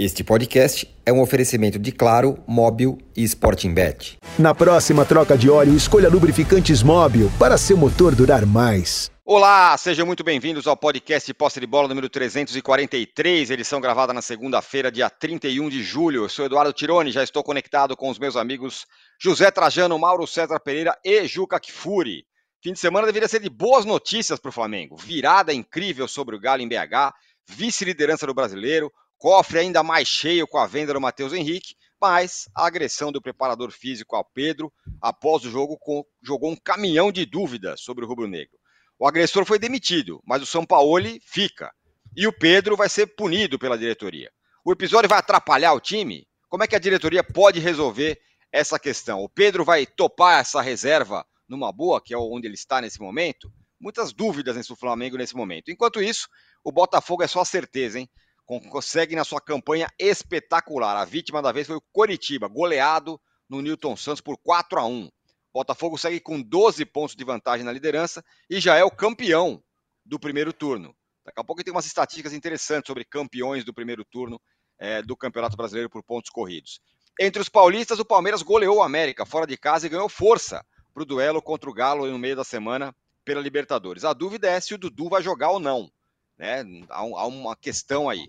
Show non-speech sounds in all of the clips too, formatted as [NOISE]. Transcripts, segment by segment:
Este podcast é um oferecimento de Claro, Móbil e Sporting Bet. Na próxima troca de óleo, escolha lubrificantes Móbil para seu motor durar mais. Olá, sejam muito bem-vindos ao podcast Posse de Bola número 343, edição gravada na segunda-feira, dia 31 de julho. Eu sou Eduardo Tironi, já estou conectado com os meus amigos José Trajano, Mauro César Pereira e Juca Kfouri. Fim de semana deveria ser de boas notícias para o Flamengo. Virada incrível sobre o Galo em BH, vice-liderança do brasileiro, cofre ainda mais cheio com a venda do Matheus Henrique, mas a agressão do preparador físico ao Pedro após o jogo com, jogou um caminhão de dúvidas sobre o rubro-negro. O agressor foi demitido, mas o São Paulo fica. E o Pedro vai ser punido pela diretoria. O episódio vai atrapalhar o time? Como é que a diretoria pode resolver essa questão? O Pedro vai topar essa reserva numa boa, que é onde ele está nesse momento? Muitas dúvidas nesse Flamengo nesse momento. Enquanto isso, o Botafogo é só certeza, hein? Consegue na sua campanha espetacular. A vítima da vez foi o Coritiba, goleado no Newton Santos por 4 a 1. Botafogo segue com 12 pontos de vantagem na liderança e já é o campeão do primeiro turno. Daqui a pouco tem umas estatísticas interessantes sobre campeões do primeiro turno é, do Campeonato Brasileiro por pontos corridos. Entre os paulistas, o Palmeiras goleou o América fora de casa e ganhou força para o duelo contra o Galo no meio da semana pela Libertadores. A dúvida é se o Dudu vai jogar ou não. Né? Há, há uma questão aí.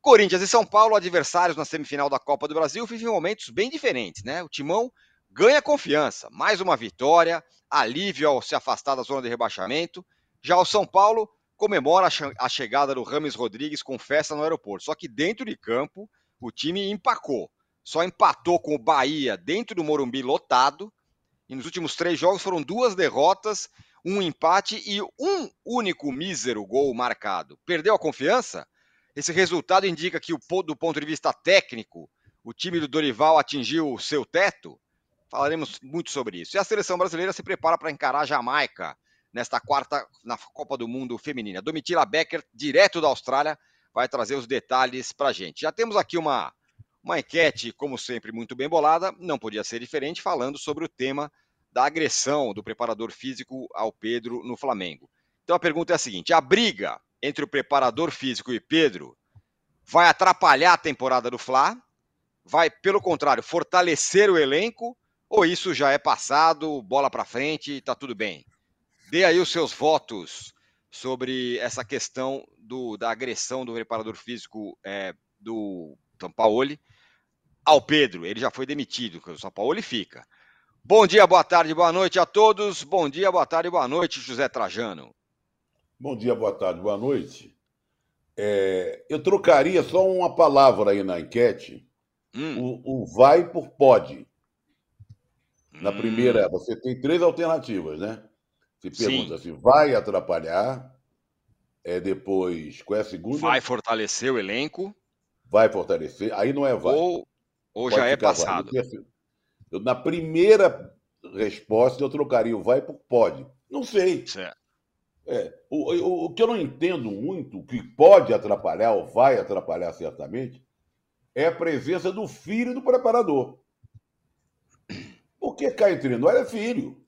Corinthians e São Paulo, adversários na semifinal da Copa do Brasil, vivem momentos bem diferentes, né? O Timão ganha confiança, mais uma vitória, alívio ao se afastar da zona de rebaixamento. Já o São Paulo comemora a chegada do Rames Rodrigues com festa no aeroporto. Só que dentro de campo, o time empacou. Só empatou com o Bahia dentro do Morumbi lotado. E nos últimos três jogos foram duas derrotas um empate e um único mísero gol marcado. Perdeu a confiança? Esse resultado indica que, do ponto de vista técnico, o time do Dorival atingiu o seu teto? Falaremos muito sobre isso. E a seleção brasileira se prepara para encarar a Jamaica nesta quarta na Copa do Mundo Feminina. Domitila Becker, direto da Austrália, vai trazer os detalhes para a gente. Já temos aqui uma, uma enquete, como sempre, muito bem bolada, não podia ser diferente, falando sobre o tema da agressão do preparador físico ao Pedro no Flamengo. Então a pergunta é a seguinte: a briga entre o preparador físico e Pedro vai atrapalhar a temporada do Fla? Vai, pelo contrário, fortalecer o elenco? Ou isso já é passado, bola para frente, está tudo bem? Dê aí os seus votos sobre essa questão do, da agressão do preparador físico é, do São Paulo ao Pedro. Ele já foi demitido, o São Paulo fica. Bom dia, boa tarde, boa noite a todos. Bom dia, boa tarde, boa noite, José Trajano. Bom dia, boa tarde, boa noite. É, eu trocaria só uma palavra aí na enquete. Hum. O, o, vai por pode. Na hum. primeira, você tem três alternativas, né? Você pergunta Sim. se vai atrapalhar, é depois, qual é a segunda? Vai fortalecer o elenco. Vai fortalecer, aí não é vai. Ou, ou já é passado. Vai. Eu, na primeira resposta, eu trocaria o vai por pode. Não sei. Certo. É, o, o, o, que eu não entendo muito, que pode atrapalhar, ou vai atrapalhar certamente, é a presença do filho do preparador. Porque cá entre nós é filho.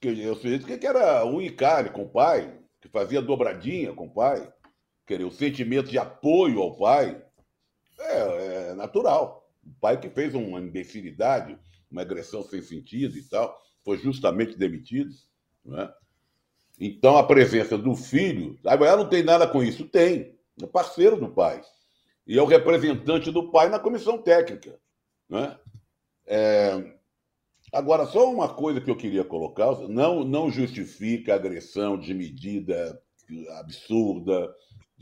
Eu sei que era um encare com o pai, que fazia dobradinha com o pai, querer o sentimento de apoio ao pai, é, é natural. O pai que fez uma imbecilidade, uma agressão sem sentido e tal, foi justamente demitido. Né? Então, a presença do filho, ela não tem nada com isso? Tem, é parceiro do pai. E é o representante do pai na comissão técnica. Né? É... Agora, só uma coisa que eu queria colocar: não, não justifica agressão de medida absurda,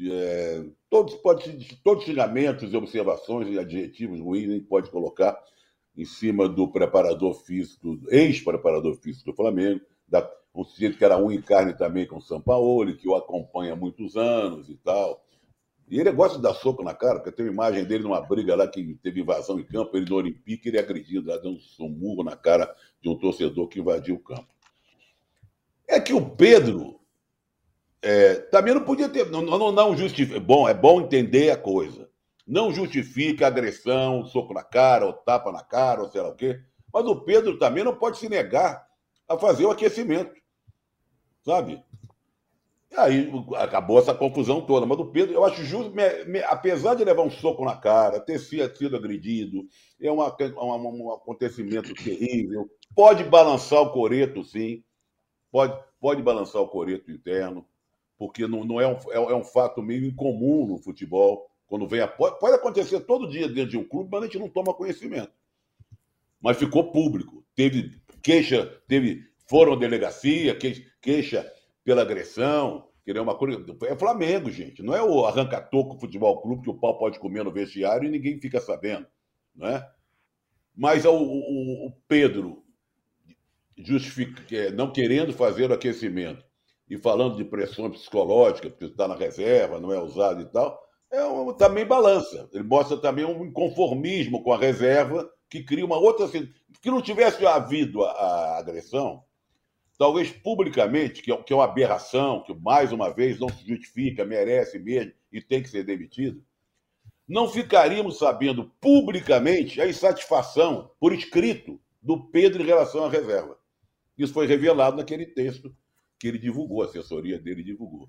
é, todos, pode, todos xingamentos, observações e adjetivos ruins a gente pode colocar em cima do preparador físico, ex-preparador físico do Flamengo, da, um sujeito que era um em carne também com o São Paulo, que o acompanha há muitos anos e tal. E ele gosta de dar soco na cara, porque tem uma imagem dele numa briga lá que teve invasão em campo, ele no Olympique, ele agredindo, dando um murro na cara de um torcedor que invadiu o campo. É que o Pedro é, também não podia ter. Não, não, não justifica. Bom, é bom entender a coisa. Não justifica agressão, soco na cara, ou tapa na cara, ou sei lá o quê. Mas o Pedro também não pode se negar a fazer o aquecimento. Sabe? Aí acabou essa confusão toda. Mas o Pedro, eu acho justo, me, me, apesar de levar um soco na cara, ter sido agredido, é uma, uma, um acontecimento terrível. Pode balançar o coreto, sim. Pode, pode balançar o coreto interno, porque não, não é, um, é, é um fato meio incomum no futebol. Quando vem a. Pode, acontecer todo dia dentro de um clube, mas a gente não toma conhecimento. Mas ficou público. Teve queixa, teve. Foram à delegacia, queixa pela agressão, querer uma coisa. É Flamengo, gente. Não é o arranca-toco futebol clube que o pau pode comer no vestiário e ninguém fica sabendo. Não é? Mas o, o, o Pedro, justifica, é, não querendo fazer o aquecimento e falando de pressão psicológica, porque está na reserva, não é usado e tal, é um, também balança. Ele mostra também um inconformismo com a reserva que cria uma outra. Que não tivesse havido a, a agressão, talvez publicamente, que é, que é uma aberração, que mais uma vez não se justifica, merece mesmo e tem que ser demitido, não ficaríamos sabendo publicamente a insatisfação por escrito do Pedro em relação à reserva. Isso foi revelado naquele texto que ele divulgou, a assessoria dele divulgou.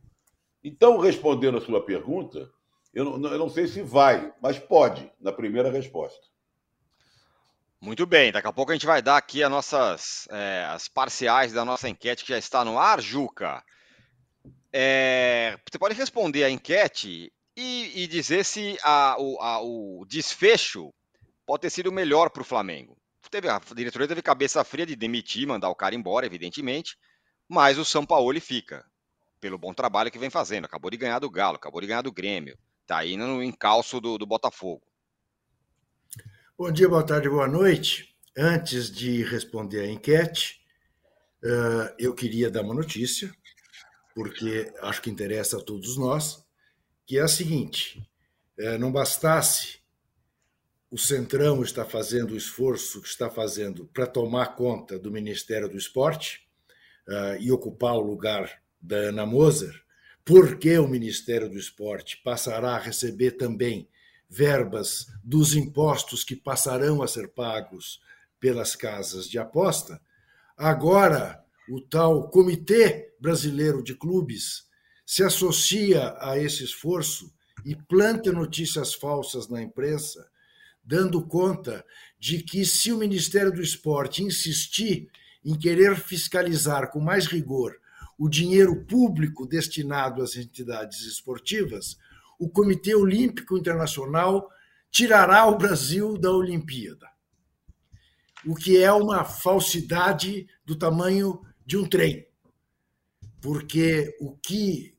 Então, respondendo a sua pergunta, eu não, eu não sei se vai, mas pode, na primeira resposta. Muito bem, daqui a pouco a gente vai dar aqui as nossas é, as parciais da nossa enquete que já está no ar, Juca. É, você pode responder a enquete e, e dizer se a, o, a, o, desfecho pode ter sido melhor para o Flamengo. Teve, a diretoria teve cabeça fria de demitir, mandar o cara embora, evidentemente, mas o São Paulo fica, pelo bom trabalho que vem fazendo. Acabou de ganhar do Galo, acabou de ganhar do Grêmio, está aí no encalço do, do Botafogo. Bom dia, boa tarde, boa noite. Antes de responder a enquete, uh, eu queria dar uma notícia, porque acho que interessa a todos nós, que é a seguinte: uh, não bastasse o Centrão estar fazendo o esforço que está fazendo para tomar conta do Ministério do Esporte uh, e ocupar o lugar da Ana Moser, porque o Ministério do Esporte passará a receber também verbas dos impostos que passarão a ser pagos pelas casas de aposta, agora o tal Comitê Brasileiro de Clubes se associa a esse esforço e planta notícias falsas na imprensa, dando conta de que se o Ministério do Esporte insistir em querer fiscalizar com mais rigor o dinheiro público destinado às entidades esportivas, o Comitê Olímpico Internacional tirará o Brasil da Olimpíada. O que é uma falsidade do tamanho de um trem. Porque o que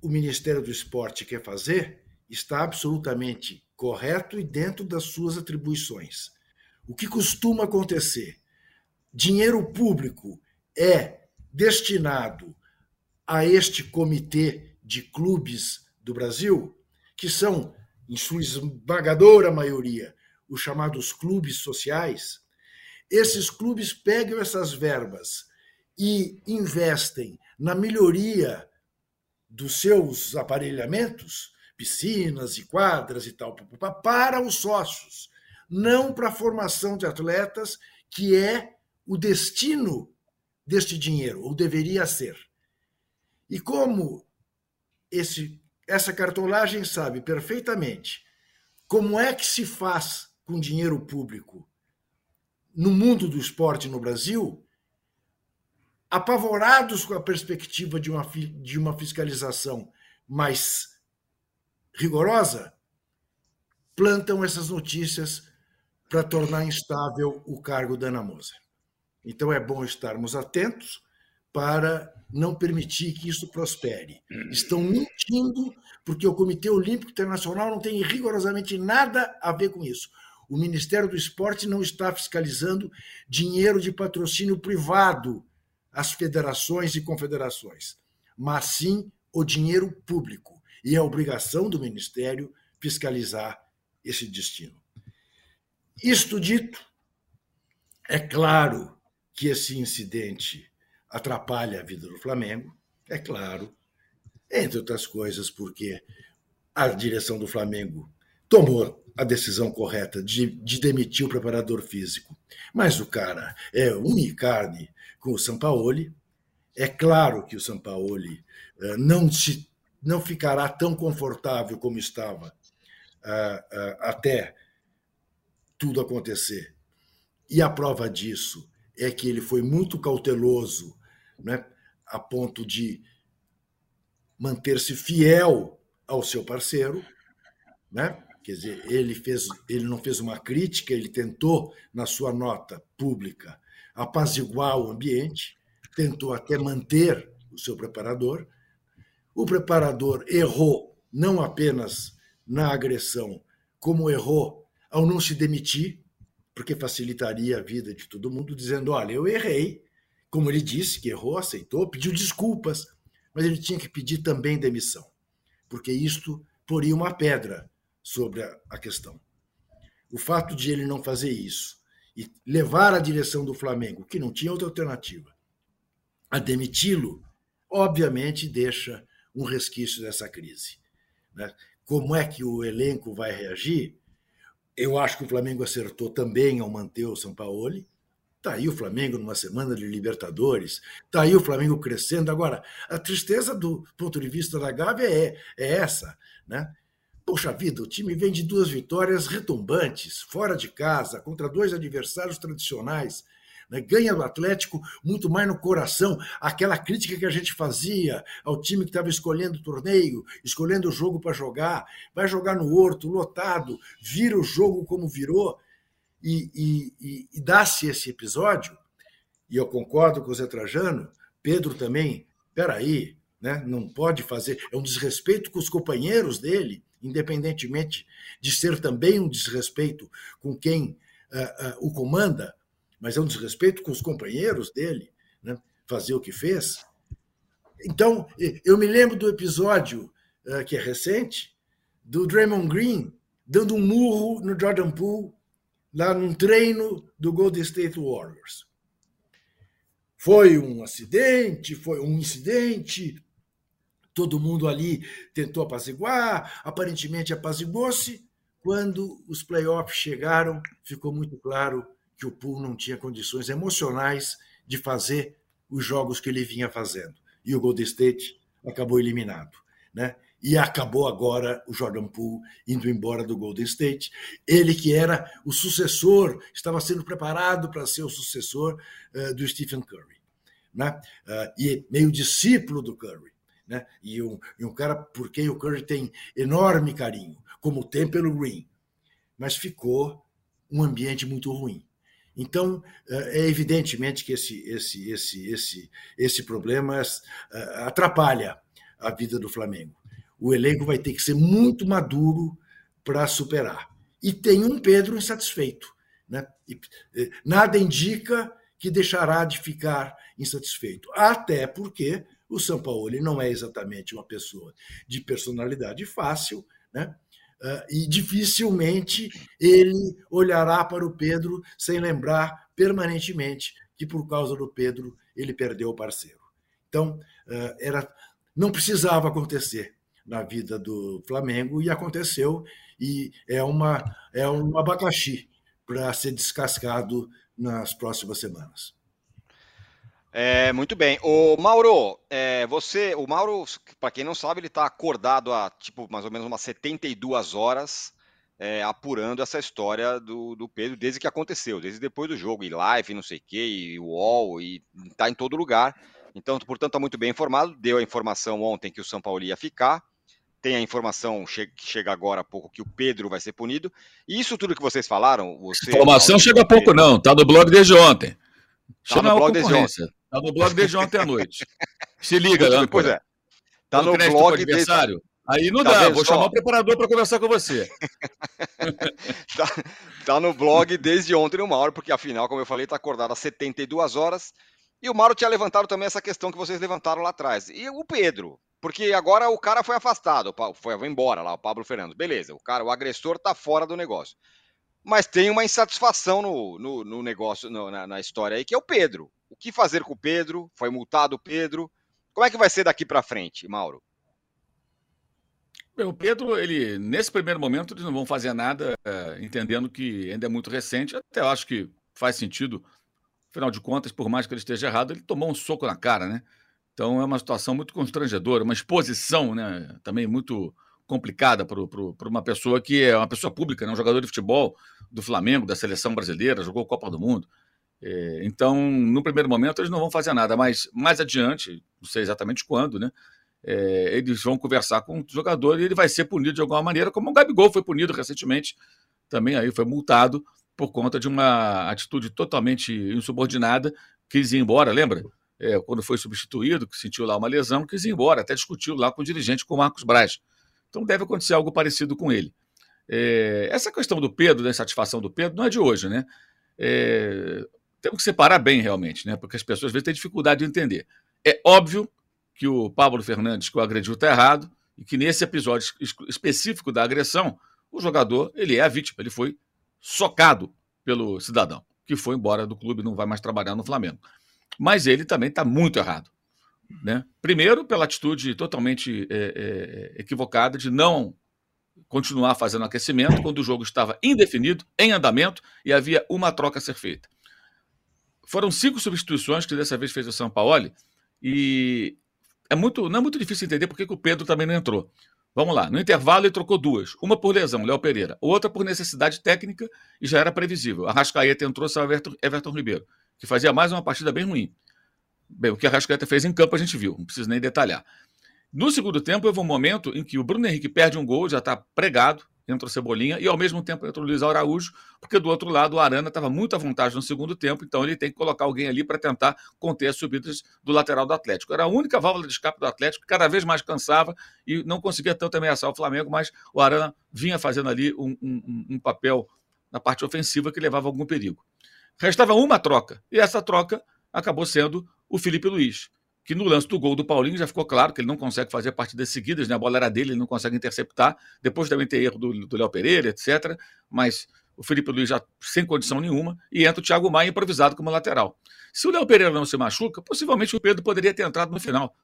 o Ministério do Esporte quer fazer está absolutamente correto e dentro das suas atribuições. O que costuma acontecer? Dinheiro público é destinado a este comitê de clubes do Brasil, que são, em sua esmagadora maioria, os chamados clubes sociais, esses clubes pegam essas verbas e investem na melhoria dos seus aparelhamentos, piscinas e quadras e tal, para os sócios, não para a formação de atletas, que é o destino deste dinheiro, ou deveria ser. E como esse essa cartolagem sabe perfeitamente como é que se faz com dinheiro público no mundo do esporte no Brasil, apavorados com a perspectiva de uma, de uma fiscalização mais rigorosa, plantam essas notícias para tornar instável o cargo da Ana Moser. Então é bom estarmos atentos para não permitir que isso prospere. Estão mentindo, porque o Comitê Olímpico Internacional não tem rigorosamente nada a ver com isso. O Ministério do Esporte não está fiscalizando dinheiro de patrocínio privado às federações e confederações, mas sim o dinheiro público. E é obrigação do Ministério fiscalizar esse destino. Isto dito, é claro que esse incidente atrapalha a vida do Flamengo, é claro, entre outras coisas, porque a direção do Flamengo tomou a decisão correta de, de demitir o preparador físico. Mas o cara é unicarne com o Sampaoli, É claro que o Sampaoli uh, não, se, não ficará tão confortável como estava uh, até tudo acontecer. E a prova disso é que ele foi muito cauteloso, né, a ponto de manter-se fiel ao seu parceiro, né? Quer dizer, ele fez, ele não fez uma crítica, ele tentou na sua nota pública apaziguar o ambiente, tentou até manter o seu preparador. O preparador errou não apenas na agressão, como errou ao não se demitir, porque facilitaria a vida de todo mundo, dizendo: olha, eu errei. Como ele disse que errou, aceitou, pediu desculpas, mas ele tinha que pedir também demissão, porque isto poria uma pedra sobre a questão. O fato de ele não fazer isso e levar a direção do Flamengo, que não tinha outra alternativa, a demiti-lo, obviamente deixa um resquício dessa crise. Né? Como é que o elenco vai reagir? Eu acho que o Flamengo acertou também ao manter o Sampaoli. Está aí o Flamengo numa semana de Libertadores, está aí o Flamengo crescendo. Agora, a tristeza do ponto de vista da Gávea é, é essa. Né? Poxa vida, o time vem de duas vitórias retumbantes, fora de casa, contra dois adversários tradicionais né? ganha do Atlético muito mais no coração. Aquela crítica que a gente fazia ao time que estava escolhendo o torneio, escolhendo o jogo para jogar, vai jogar no Horto, lotado, vira o jogo como virou, e, e, e, e dá-se esse episódio, e eu concordo com o Zé Trajano, Pedro também, peraí, né? não pode fazer, é um desrespeito com os companheiros dele, independentemente de ser também um desrespeito com quem uh, uh, o comanda, mas é um desrespeito com os companheiros dele, né? fazer o que fez. Então, eu me lembro do episódio uh, que é recente, do Draymond Green dando um murro no Jordan Poole lá num treino do Golden State Warriors. Foi um acidente, foi um incidente, todo mundo ali tentou apaziguar, aparentemente apaziguou-se. Quando os playoffs chegaram, ficou muito claro que o Poole não tinha condições emocionais de fazer os jogos que ele vinha fazendo. E o Golden State acabou eliminado. Né? E acabou agora o Jordan Poole indo embora do Golden State. Ele que era o sucessor, estava sendo preparado para ser o sucessor uh, do Stephen Curry. Né? Uh, e meio discípulo do Curry. Né? E, um, e um cara por quem o Curry tem enorme carinho, como tem pelo Green. Mas ficou um ambiente muito ruim. Então, é evidentemente que esse, esse, esse, esse, esse problema é, atrapalha a vida do Flamengo. O elenco vai ter que ser muito maduro para superar. E tem um Pedro insatisfeito. Né? É, nada indica que deixará de ficar insatisfeito. Até porque o São Paulo não é exatamente uma pessoa de personalidade fácil, né? Uh, e dificilmente ele olhará para o Pedro sem lembrar permanentemente que por causa do Pedro ele perdeu o parceiro. Então, uh, era, não precisava acontecer na vida do Flamengo e aconteceu e é uma é um abacaxi para ser descascado nas próximas semanas. É, muito bem. O Mauro, é, você, o Mauro, para quem não sabe, ele está acordado há tipo mais ou menos umas 72 horas é, apurando essa história do, do, Pedro desde que aconteceu, desde depois do jogo, e live, não sei o que, e UOL, e está em todo lugar. Então, portanto, está muito bem informado. Deu a informação ontem que o São Paulo ia ficar. Tem a informação que chega agora há pouco que o Pedro vai ser punido. E isso tudo que vocês falaram. Você, informação Paulo, chega há pouco, não. Está no blog desde ontem. Tá no blog desde ontem. Tá no blog desde ontem à noite. Se liga, Muito, Pois é. Tá no blog adversário. Desde... Aí não tá dá, vou só? chamar o preparador para conversar com você. [LAUGHS] tá, tá, no blog desde ontem, uma hora, porque afinal, como eu falei, está acordado às 72 horas. E o Mauro tinha levantado também essa questão que vocês levantaram lá atrás. E o Pedro, porque agora o cara foi afastado, foi, foi embora lá, o Pablo Fernandes. Beleza, o cara, o agressor está fora do negócio. Mas tem uma insatisfação no, no, no negócio, no, na, na história aí, que é o Pedro. O que fazer com o Pedro? Foi multado o Pedro. Como é que vai ser daqui para frente, Mauro? O Pedro, ele nesse primeiro momento eles não vão fazer nada, é, entendendo que ainda é muito recente. Até acho que faz sentido. Afinal de contas, por mais que ele esteja errado, ele tomou um soco na cara, né? Então é uma situação muito constrangedora, uma exposição né, também muito complicada para uma pessoa que é uma pessoa pública, né, um jogador de futebol do Flamengo, da seleção brasileira, jogou Copa do Mundo. É, então, no primeiro momento, eles não vão fazer nada, mas mais adiante, não sei exatamente quando, né? É, eles vão conversar com o jogador e ele vai ser punido de alguma maneira, como o Gabigol foi punido recentemente, também aí foi multado por conta de uma atitude totalmente insubordinada, quis ir embora, lembra? É, quando foi substituído, que sentiu lá uma lesão, quis ir embora, até discutiu lá com o dirigente, com o Marcos Braz. Então deve acontecer algo parecido com ele. É, essa questão do Pedro, da insatisfação do Pedro, não é de hoje, né? É, temos que separar bem realmente, né? Porque as pessoas às vezes têm dificuldade de entender. É óbvio que o Pablo Fernandes que o agrediu está errado e que nesse episódio específico da agressão, o jogador ele é a vítima, ele foi socado pelo cidadão que foi embora do clube, não vai mais trabalhar no Flamengo. Mas ele também está muito errado. Né? Primeiro, pela atitude totalmente é, é, equivocada de não continuar fazendo aquecimento quando o jogo estava indefinido, em andamento, e havia uma troca a ser feita. Foram cinco substituições que dessa vez fez o São Paulo, e é muito, não é muito difícil entender por que o Pedro também não entrou. Vamos lá, no intervalo ele trocou duas, uma por lesão, Léo Pereira, outra por necessidade técnica e já era previsível. A Rascaeta entrou, saiu Everton, Everton Ribeiro, que fazia mais uma partida bem ruim. Bem, o que a Rascaeta fez em campo a gente viu, não preciso nem detalhar. No segundo tempo, houve um momento em que o Bruno Henrique perde um gol, já está pregado, entra o Cebolinha, e ao mesmo tempo entra o Luiz Araújo, porque do outro lado o Arana estava muito à vontade no segundo tempo, então ele tem que colocar alguém ali para tentar conter as subidas do lateral do Atlético. Era a única válvula de escape do Atlético, que cada vez mais cansava e não conseguia tanto ameaçar o Flamengo, mas o Arana vinha fazendo ali um, um, um papel na parte ofensiva que levava algum perigo. Restava uma troca, e essa troca acabou sendo o Felipe Luiz que no lance do gol do Paulinho já ficou claro que ele não consegue fazer partidas seguidas, né? a bola era dele, ele não consegue interceptar, depois também ter erro do, do Léo Pereira, etc. Mas o Felipe Luiz já sem condição nenhuma, e entra o Thiago Maia improvisado como lateral. Se o Léo Pereira não se machuca, possivelmente o Pedro poderia ter entrado no final.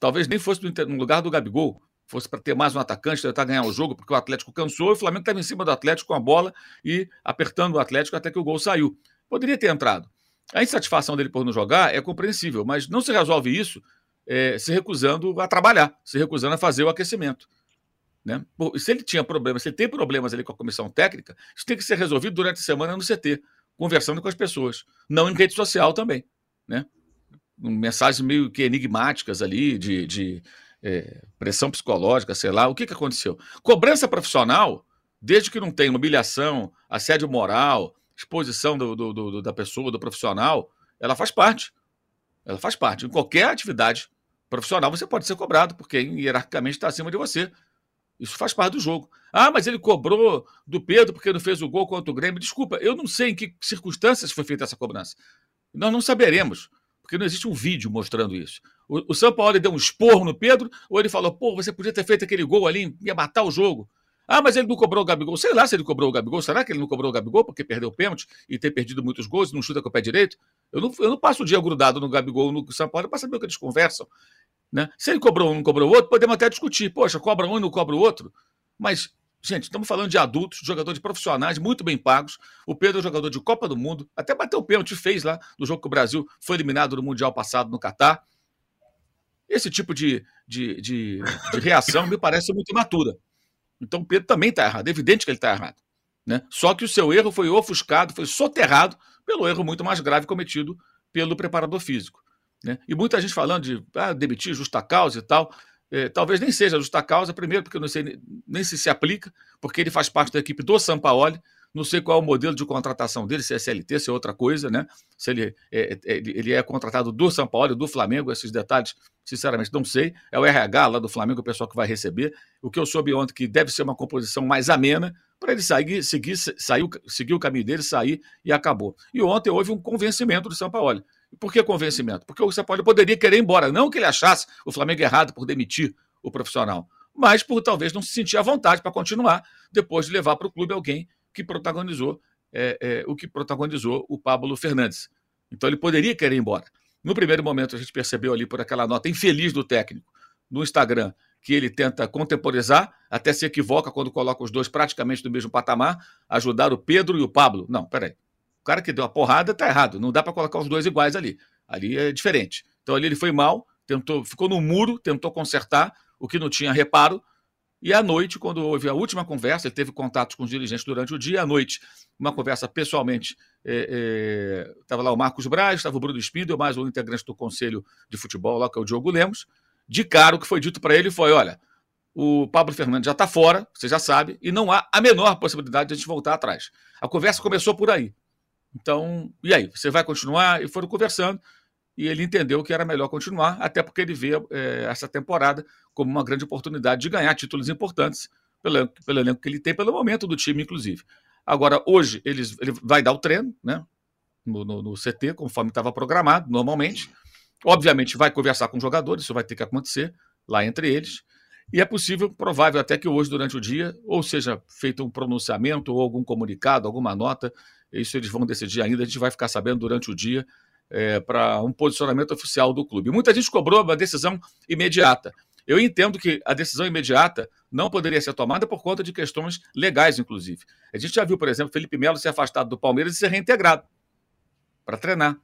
Talvez nem fosse no lugar do Gabigol, fosse para ter mais um atacante, tentar ganhar o jogo, porque o Atlético cansou e o Flamengo estava em cima do Atlético com a bola e apertando o Atlético até que o gol saiu. Poderia ter entrado. A insatisfação dele por não jogar é compreensível, mas não se resolve isso é, se recusando a trabalhar, se recusando a fazer o aquecimento. Né? se ele tinha problemas, se ele tem problemas ali com a comissão técnica, isso tem que ser resolvido durante a semana no CT, conversando com as pessoas, não em rede social também. Né? Mensagens meio que enigmáticas ali, de, de é, pressão psicológica, sei lá. O que, que aconteceu? Cobrança profissional, desde que não tenha humilhação, assédio moral, exposição do, do, do, da pessoa, do profissional, ela faz parte. Ela faz parte. Em qualquer atividade profissional, você pode ser cobrado, porque hierarquicamente está acima de você. Isso faz parte do jogo. Ah, mas ele cobrou do Pedro porque não fez o gol contra o Grêmio. Desculpa, eu não sei em que circunstâncias foi feita essa cobrança. Nós não saberemos, porque não existe um vídeo mostrando isso. O, o São Paulo deu um esporro no Pedro, ou ele falou, pô, você podia ter feito aquele gol ali, ia matar o jogo. Ah, mas ele não cobrou o Gabigol. Sei lá se ele cobrou o Gabigol. Será que ele não cobrou o Gabigol porque perdeu o pênalti e ter perdido muitos gols e não chuta com o pé direito? Eu não, eu não passo o dia grudado no Gabigol no São Paulo para saber o que eles conversam. Né? Se ele cobrou um não cobrou o outro, podemos até discutir. Poxa, cobra um e não cobra o outro. Mas, gente, estamos falando de adultos, jogadores profissionais, muito bem pagos. O Pedro é jogador de Copa do Mundo. Até bateu o pênalti, fez lá no jogo que o Brasil foi eliminado no Mundial passado no Catar. Esse tipo de, de, de, de reação me parece muito imatura. Então Pedro também está errado, é evidente que ele está errado. Né? Só que o seu erro foi ofuscado, foi soterrado pelo erro muito mais grave cometido pelo preparador físico. Né? E muita gente falando de ah, demitir justa causa e tal. É, talvez nem seja justa causa, primeiro porque eu não sei nem se se aplica, porque ele faz parte da equipe do Sampaoli, não sei qual é o modelo de contratação dele, se é SLT, se é outra coisa, né? Se ele é, é, ele é contratado do São Paulo, do Flamengo, esses detalhes, sinceramente, não sei. É o RH lá do Flamengo, o pessoal que vai receber. O que eu soube ontem que deve ser uma composição mais amena para ele sair, seguir, saiu, seguir o caminho dele, sair e acabou. E ontem houve um convencimento do São Paulo. Por que convencimento? Porque o São Paulo poderia querer ir embora. Não que ele achasse o Flamengo errado por demitir o profissional, mas por talvez não se sentir à vontade para continuar depois de levar para o clube alguém que protagonizou é, é, o que protagonizou o Pablo Fernandes. Então ele poderia querer ir embora. No primeiro momento, a gente percebeu ali por aquela nota infeliz do técnico no Instagram que ele tenta contemporizar, até se equivoca quando coloca os dois praticamente no mesmo patamar, ajudar o Pedro e o Pablo. Não, peraí. O cara que deu a porrada está errado. Não dá para colocar os dois iguais ali. Ali é diferente. Então ali ele foi mal, tentou, ficou no muro, tentou consertar o que não tinha reparo. E à noite, quando houve a última conversa, ele teve contatos com os dirigentes durante o dia. À noite, uma conversa pessoalmente, estava é, é, lá o Marcos Braz, estava o Bruno Spindel, mais um integrante do Conselho de Futebol, lá que é o Diogo Lemos. De cara, o que foi dito para ele foi: olha, o Pablo Fernandes já está fora, você já sabe, e não há a menor possibilidade de a gente voltar atrás. A conversa começou por aí. Então, e aí? Você vai continuar? E foram conversando, e ele entendeu que era melhor continuar, até porque ele vê é, essa temporada como uma grande oportunidade de ganhar títulos importantes, pelo, pelo elenco que ele tem, pelo momento do time, inclusive. Agora, hoje, eles, ele vai dar o treino, né? No, no, no CT, conforme estava programado, normalmente. Obviamente, vai conversar com os jogadores, isso vai ter que acontecer lá entre eles. E é possível, provável até que hoje, durante o dia, ou seja feito um pronunciamento ou algum comunicado, alguma nota, isso eles vão decidir ainda, a gente vai ficar sabendo durante o dia é, para um posicionamento oficial do clube. Muita gente cobrou uma decisão imediata. Eu entendo que a decisão imediata não poderia ser tomada por conta de questões legais, inclusive. A gente já viu, por exemplo, Felipe Melo ser afastado do Palmeiras e ser reintegrado para treinar.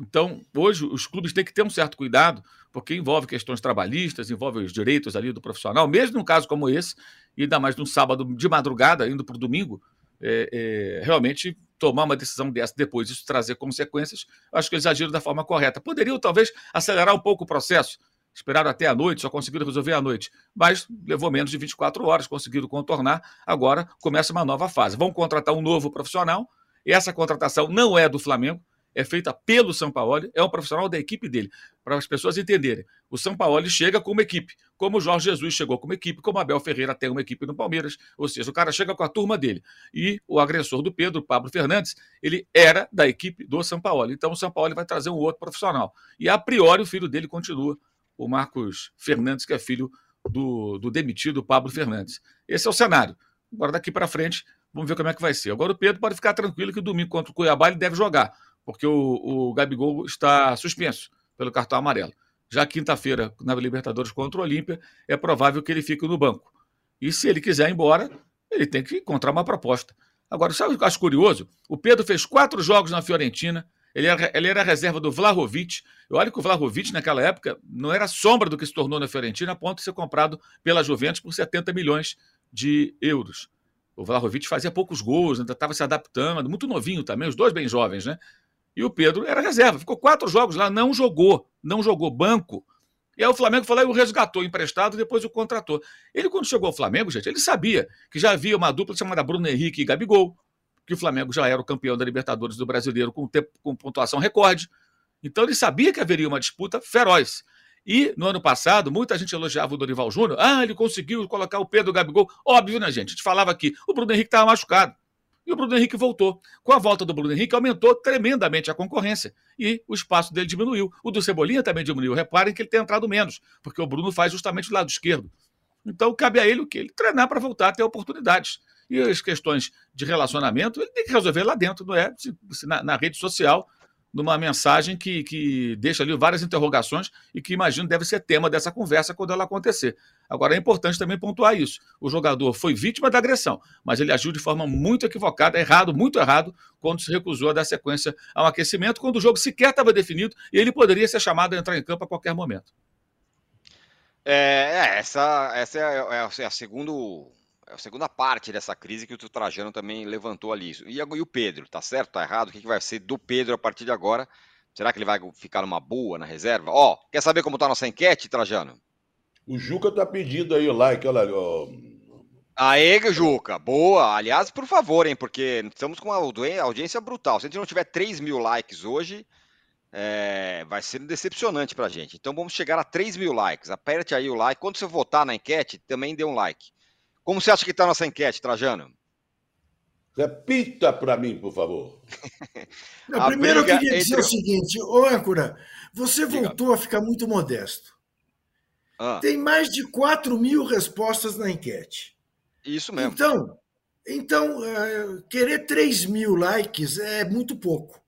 Então, hoje, os clubes têm que ter um certo cuidado, porque envolve questões trabalhistas, envolve os direitos ali do profissional, mesmo num caso como esse, e ainda mais num sábado de madrugada, indo para o domingo, é, é, realmente tomar uma decisão dessa depois, isso trazer consequências, acho que eles agiram da forma correta. Poderiam, talvez, acelerar um pouco o processo, esperaram até a noite, só conseguiram resolver à noite, mas levou menos de 24 horas, conseguiram contornar, agora começa uma nova fase. Vão contratar um novo profissional, essa contratação não é do Flamengo, é feita pelo São Paulo, é um profissional da equipe dele, para as pessoas entenderem. O São Paulo chega com uma equipe, como o Jorge Jesus chegou com uma equipe, como Abel Ferreira tem uma equipe no Palmeiras, ou seja, o cara chega com a turma dele. E o agressor do Pedro, Pablo Fernandes, ele era da equipe do São Paulo. Então o São Paulo vai trazer um outro profissional. E a priori o filho dele continua, o Marcos Fernandes, que é filho do, do demitido Pablo Fernandes. Esse é o cenário. Agora daqui para frente, vamos ver como é que vai ser. Agora o Pedro pode ficar tranquilo que domingo contra o Cuiabá ele deve jogar porque o, o Gabigol está suspenso pelo cartão amarelo. Já quinta-feira, na Libertadores contra o Olímpia, é provável que ele fique no banco. E se ele quiser ir embora, ele tem que encontrar uma proposta. Agora, sabe o que eu acho curioso? O Pedro fez quatro jogos na Fiorentina, ele era, ele era reserva do Vlahovic. Eu olho que o Vlahovic, naquela época, não era sombra do que se tornou na Fiorentina, a ponto de ser comprado pela Juventus por 70 milhões de euros. O Vlahovic fazia poucos gols, ainda estava se adaptando, muito novinho também, os dois bem jovens, né? E o Pedro era reserva. Ficou quatro jogos lá, não jogou. Não jogou banco. E aí o Flamengo falou e o resgatou emprestado depois o contratou. Ele, quando chegou ao Flamengo, gente, ele sabia que já havia uma dupla chamada Bruno Henrique e Gabigol, que o Flamengo já era o campeão da Libertadores do Brasileiro com, tempo, com pontuação recorde. Então ele sabia que haveria uma disputa feroz. E no ano passado, muita gente elogiava o Dorival Júnior. Ah, ele conseguiu colocar o Pedro Gabigol. Óbvio, né, gente? A gente falava aqui. O Bruno Henrique estava machucado. E o Bruno Henrique voltou. Com a volta do Bruno Henrique, aumentou tremendamente a concorrência. E o espaço dele diminuiu. O do Cebolinha também diminuiu. Reparem que ele tem entrado menos, porque o Bruno faz justamente o lado esquerdo. Então, cabe a ele o quê? Ele treinar para voltar a ter oportunidades. E as questões de relacionamento, ele tem que resolver lá dentro, não é? Se, se na, na rede social, numa mensagem que, que deixa ali várias interrogações e que imagino deve ser tema dessa conversa quando ela acontecer. Agora é importante também pontuar isso. O jogador foi vítima da agressão, mas ele agiu de forma muito equivocada, errado, muito errado, quando se recusou a dar sequência ao aquecimento, quando o jogo sequer estava definido e ele poderia ser chamado a entrar em campo a qualquer momento. É, é essa, essa é, a, é a segundo é a segunda parte dessa crise que o Trajano também levantou ali. E, e o Pedro, tá certo, tá errado? O que, que vai ser do Pedro a partir de agora? Será que ele vai ficar numa boa na reserva? Ó, oh, quer saber como tá a nossa enquete, Trajano? O Juca tá pedindo aí o like, olha ó. Aê, Juca, boa. Aliás, por favor, hein, porque estamos com uma audiência brutal. Se a gente não tiver 3 mil likes hoje, é, vai ser decepcionante pra gente. Então vamos chegar a 3 mil likes. Aperte aí o like. Quando você votar na enquete, também dê um like. Como você acha que está a nossa enquete, Trajano? Repita para mim, por favor. Não, primeiro eu queria dizer o seguinte, ô âncora, você Diga. voltou a ficar muito modesto. Ah. Tem mais de 4 mil respostas na enquete. Isso mesmo. Então, então uh, querer 3 mil likes é muito pouco.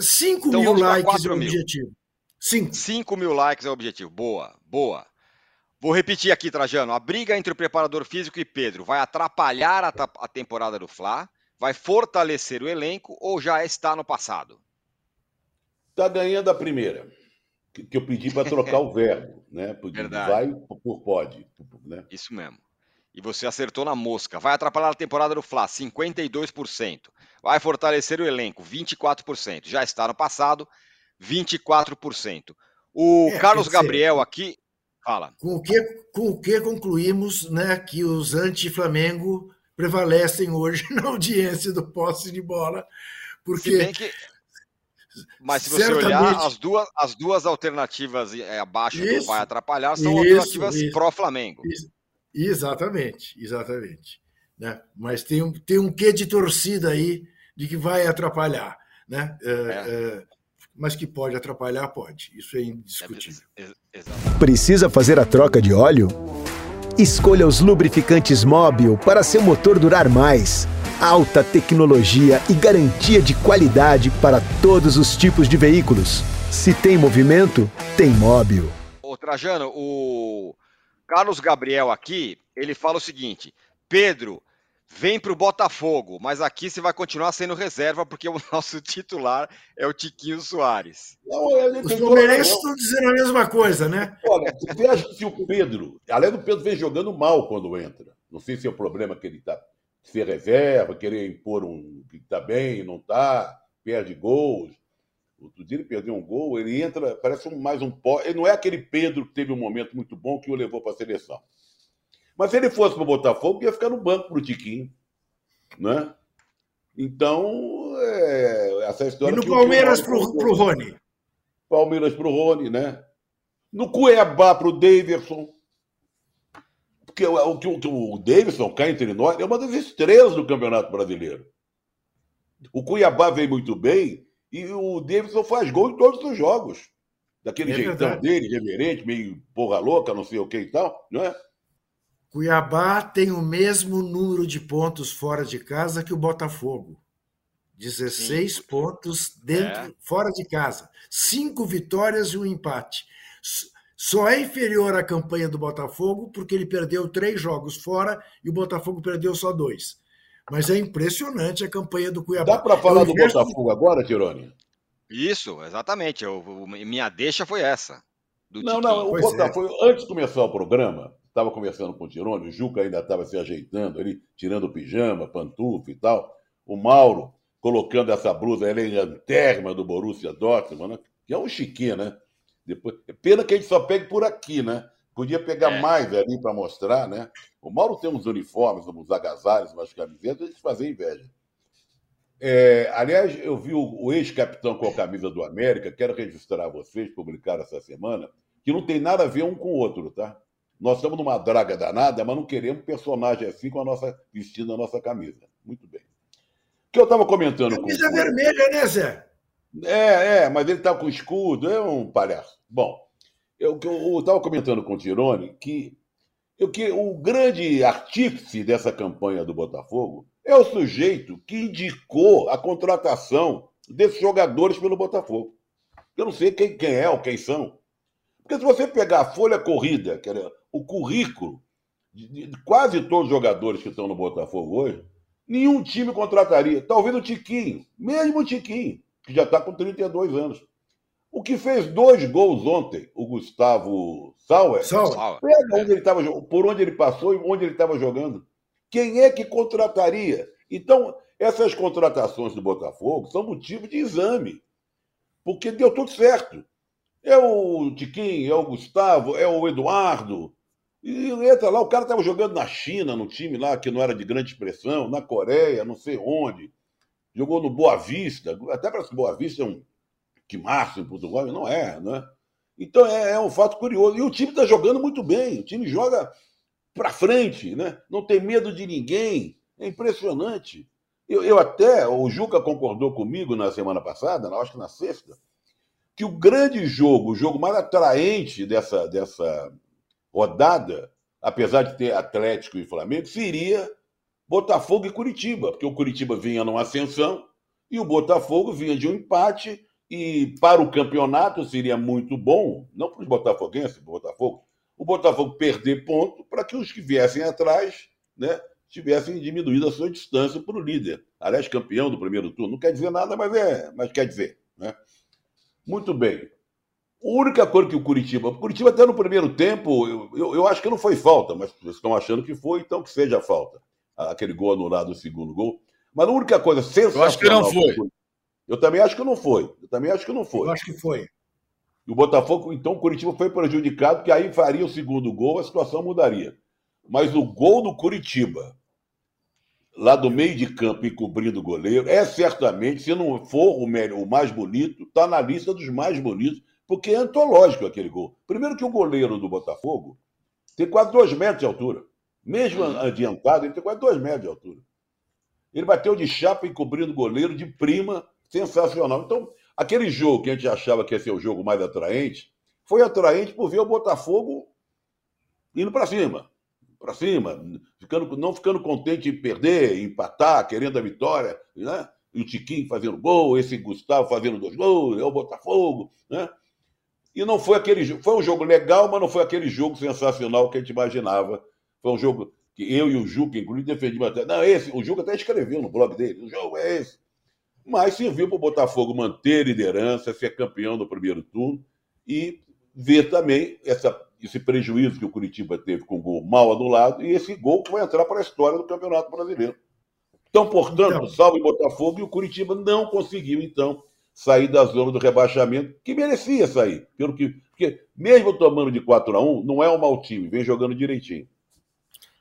5 então, mil likes é o mil. objetivo. 5. 5 mil likes é o objetivo. Boa, boa. Vou repetir aqui, Trajano. A briga entre o preparador físico e Pedro vai atrapalhar a, a temporada do Fla, vai fortalecer o elenco ou já está no passado? Está ganhando a primeira. que eu pedi para trocar o [LAUGHS] verbo, né? Verdade. Vai por pode. Né? Isso mesmo. E você acertou na mosca. Vai atrapalhar a temporada do Fla, 52%. Vai fortalecer o elenco, 24%. Já está no passado, 24%. O É, Carlos Gabriel aqui. Fala. Com o que, com o que concluímos né, que os anti-Flamengo prevalecem hoje [LAUGHS] na audiência do posse de bola, Se bem porque que. Mas se você Certamente- olhar, as duas, as duas alternativas é, abaixo do Isso, vai atrapalhar são isso, alternativas pró-Flamengo. exatamente, exatamente. Né? Mas tem um, tem um quê de torcida aí de que vai atrapalhar. Né? É, é, mas que pode atrapalhar, pode. Isso é indiscutível. Ex- Exato. Precisa fazer a troca de óleo? Escolha os lubrificantes Móbil para seu motor durar mais. Alta tecnologia e garantia de qualidade para todos os tipos de veículos. Se tem movimento, tem Móbil. Ô, Trajano, o Carlos Gabriel aqui, ele fala o seguinte: Pedro, vem pro Botafogo, mas aqui você vai continuar sendo reserva, porque o [LAUGHS] nosso titular é o Tiquinho Soares. Não, ele Os palmeirenses estão dizendo a mesma coisa, né? Olha, você acha que se o Pedro, além do Pedro, vem jogando mal quando entra. Não sei se é o problema que ele está ser reserva, querer impor um que está bem, não está, perde gols. Outro dia ele perdeu um gol, ele entra, parece um, mais um pó. Ele não é aquele Pedro que teve um momento muito bom que o levou para a seleção. Mas se ele fosse para o Botafogo, ia ficar no banco para o Tiquinho. Né? Então, é, essa E história. no que o Palmeiras pro, pro Rony. Palmeiras para o Rony, né? No Cuiabá para o Davidson. Porque o, o, o- o Davidson, cá entre nós, é uma das estrelas do Campeonato Brasileiro. O Cuiabá veio muito bem e o Davidson faz gol em todos os jogos. Daquele É jeitão verdade. dele, reverente, meio porra louca, não sei o que e tal, não é? Cuiabá tem o mesmo número de pontos fora de casa que o Botafogo. 16 pontos dentro, É. fora de casa. Cinco vitórias e um empate. Só é inferior à campanha do Botafogo porque ele perdeu três jogos fora e o Botafogo perdeu só dois. Mas é impressionante a campanha do Cuiabá. Dá para falar É do inverso Botafogo agora, Tironi? Isso, exatamente. Eu, minha deixa foi essa. do Não, Tiquinho. não, o Pois é. Botafogo, antes de começar o programa, estava conversando com o Tirone, o Juca ainda estava se ajeitando ali, tirando o pijama, pantufa e tal. O Mauro colocando essa blusa elegantérrima do Borussia Dortmund, né? que é um chiquinho, né? Depois, é pena que a gente só pegue por aqui, né? Podia pegar É. mais ali para mostrar, né? O Mauro tem uns uniformes, uns agasalhos, umas camisetas, a gente fazia inveja. É, aliás, eu vi o, o ex-capitão com a camisa do América, quero registrar a vocês, publicaram essa semana, que não tem nada a ver um com o outro, tá? Nós estamos numa draga danada, mas não queremos personagem assim com a nossa vestindo a nossa camisa. Muito bem. O que eu estava comentando com Camisa vermelha, né, Zé? é, é, mas ele tá com escudo, é um palhaço. Bom, eu estava comentando com o Tirone que, eu, que o grande artífice dessa campanha do Botafogo é o sujeito que indicou a contratação desses jogadores pelo Botafogo. Eu não sei quem, quem é ou quem são. Porque se você pegar a folha corrida, que era o currículo de, de quase todos os jogadores que estão no Botafogo hoje, nenhum time contrataria. Talvez o Tiquinho, mesmo o Tiquinho, que já está com 32 anos. O que fez dois gols ontem, o Gustavo Sauer, Sauer. Pega onde ele tava, por onde ele passou e onde ele estava jogando. Quem é que contrataria? Então, essas contratações do Botafogo são motivo de exame. Porque deu tudo certo. É o Tiquinho, é o Gustavo, é o Eduardo. E entra lá, o cara estava jogando na China, num time lá que não era de grande expressão, na Coreia, não sei onde. Jogou no Boa Vista. Até parece que Boa Vista é um que março em Portugal, não é, né? Então é, é um fato curioso. E o time está jogando muito bem. O time joga para frente, né? Não tem medo de ninguém. É impressionante. Eu, eu até, o Juca concordou comigo na semana passada, acho que na sexta, que o grande jogo, o jogo mais atraente dessa, dessa rodada, apesar de ter Atlético e Flamengo, seria Botafogo e Curitiba, porque o Curitiba vinha numa ascensão e o Botafogo vinha de um empate e para o campeonato seria muito bom, não para os botafoguenses, para o Botafogo, o Botafogo perder ponto para que os que viessem atrás né, tivessem diminuído a sua distância para o líder. Aliás, campeão do primeiro turno. Não quer dizer nada, mas, é, mas quer dizer. Né? Muito bem. A única coisa que o Curitiba. Curitiba, até no primeiro tempo, eu, eu, eu acho que não foi falta, mas vocês estão achando que foi, então que seja falta. Aquele gol anulado, o segundo gol. Mas a única coisa sensacional. Eu acho que não foi. Eu também acho que não foi. Eu também acho que não foi. Eu acho que foi. E o Botafogo, então, o Curitiba foi prejudicado, que aí faria o segundo gol, a situação mudaria. Mas o gol do Curitiba, lá do meio de campo encobrindo o goleiro, é certamente, se não for o, melhor, o mais bonito, está na lista dos mais bonitos, porque é antológico aquele gol. Primeiro que o goleiro do Botafogo tem quase dois metros de altura. Mesmo adiantado, ele tem quase dois metros de altura. Ele bateu de chapa encobrindo o goleiro de prima, sensacional. Então, aquele jogo que a gente achava que ia ser o jogo mais atraente, foi atraente por ver o Botafogo indo para cima. Para cima, ficando, não ficando contente em perder, empatar, querendo a vitória, né? E o Tiquinho fazendo gol, esse Gustavo fazendo dois gols, é o Botafogo, né? E não foi aquele jogo. Foi um jogo legal, mas não foi aquele jogo sensacional que a gente imaginava. Foi um jogo que eu e o Juca, inclusive, defendimos até. Não, esse, o Juca até escreveu no blog dele. O jogo é esse mas serviu para o Botafogo manter liderança, ser campeão do primeiro turno e ver também essa, esse prejuízo que o Curitiba teve com o gol mal anulado e esse gol que vai entrar para a história do Campeonato Brasileiro. Então, portanto, então... salve Botafogo e o Curitiba não conseguiu, então, sair da zona do rebaixamento, que merecia sair, pelo que, porque mesmo tomando de 4 a 1 não é um mau time, vem jogando direitinho.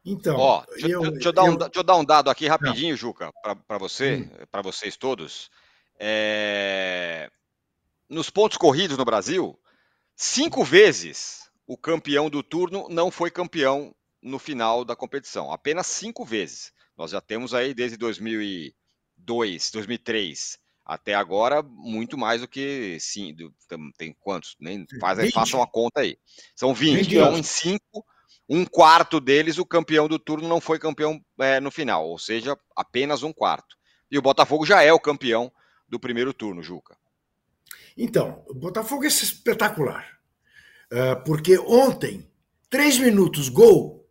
Então, Ó, deixa, eu, deixa, eu dar um, eu... deixa eu dar um dado aqui rapidinho, Não. Juca, para você, hum. para vocês todos. É... Nos pontos corridos no Brasil, cinco vezes o campeão do turno não foi campeão no final da competição. Apenas cinco vezes. Nós já temos aí desde 2002, 2003 até agora muito mais do que sim. Tem quantos? Nem faz, façam a conta aí. São 20. 20 então, em cinco um quarto deles, o campeão do turno não foi campeão é, no final, ou seja, apenas um quarto. E o Botafogo já é o campeão do primeiro turno, Juca. Então, o Botafogo é espetacular. Uh, porque ontem, três minutos, gol,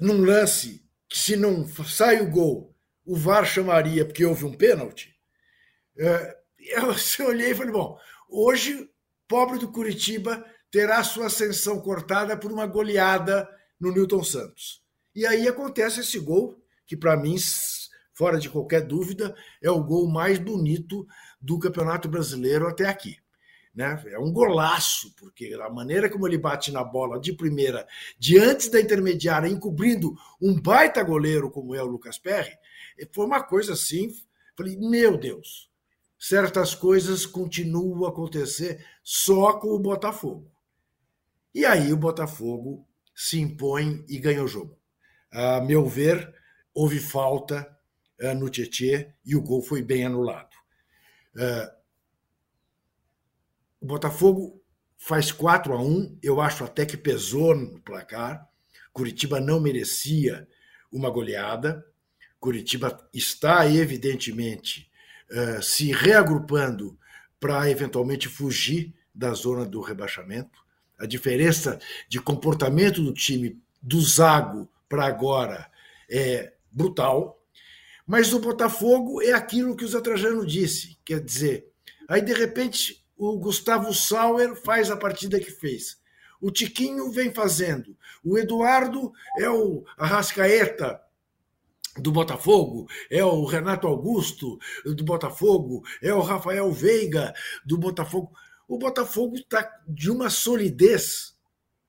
num lance que se não sai o gol, o VAR chamaria porque houve um pênalti. Uh, [LAUGHS] eu olhei e falei, bom, hoje, pobre do Curitiba terá sua ascensão cortada por uma goleada no Newton Santos. E aí acontece esse gol, que para mim, fora de qualquer dúvida, é o gol mais bonito do Campeonato Brasileiro até aqui. Né? É um golaço, porque a maneira como ele bate na bola de primeira, diante da intermediária, encobrindo um baita goleiro como é o Lucas Perry, foi uma coisa assim. Falei, meu Deus, certas coisas continuam a acontecer só com o Botafogo. E aí o Botafogo se impõe e ganha o jogo. A meu ver, houve falta uh, no Tietê e o gol foi bem anulado. Uh, o Botafogo faz 4 a 1 eu acho até que pesou no placar. Curitiba não merecia uma goleada. Curitiba está, evidentemente, uh, se reagrupando para eventualmente fugir da zona do rebaixamento. A diferença de comportamento do time do Zago para agora é brutal. Mas o Botafogo é aquilo que o Zé Trajano disse. Quer dizer, aí de repente o Gustavo Sauer faz a partida que fez. O Tiquinho vem fazendo. O Eduardo é o Arrascaeta do Botafogo, é o Renato Augusto do Botafogo, é o Rafael Veiga do Botafogo o Botafogo está de uma solidez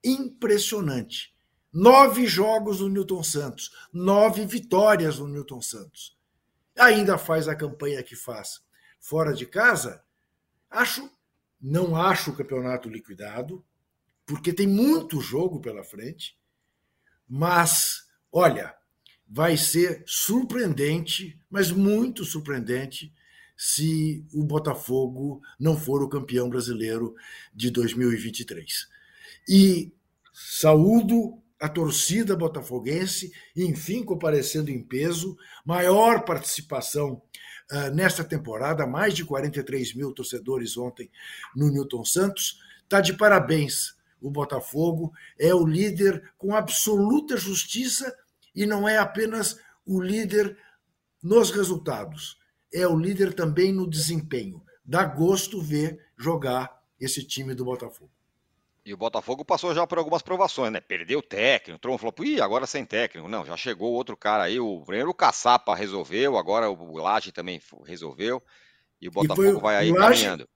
impressionante. Nove jogos no Newton Santos, nove vitórias no Newton Santos. Ainda faz a campanha que faz fora de casa. Acho, não acho o campeonato liquidado, porque tem muito jogo pela frente. Mas, olha, vai ser surpreendente, mas muito surpreendente, se o Botafogo não for o campeão brasileiro de 2023. E saúdo a torcida botafoguense, enfim, comparecendo em peso, maior participação uh, nesta temporada, mais de 43 mil torcedores ontem no Newton Santos. Está de parabéns. O Botafogo é o líder com absoluta justiça e não é apenas o líder nos resultados é o líder também no desempenho. Dá gosto ver jogar esse time do Botafogo. E o Botafogo passou já por algumas provações, né? Perdeu o técnico, o Tron falou, ih, agora sem técnico. Não, já chegou outro cara aí, o primeiro o Caçapa resolveu, agora o Laje também resolveu. E o Botafogo e vai aí Laje, caminhando.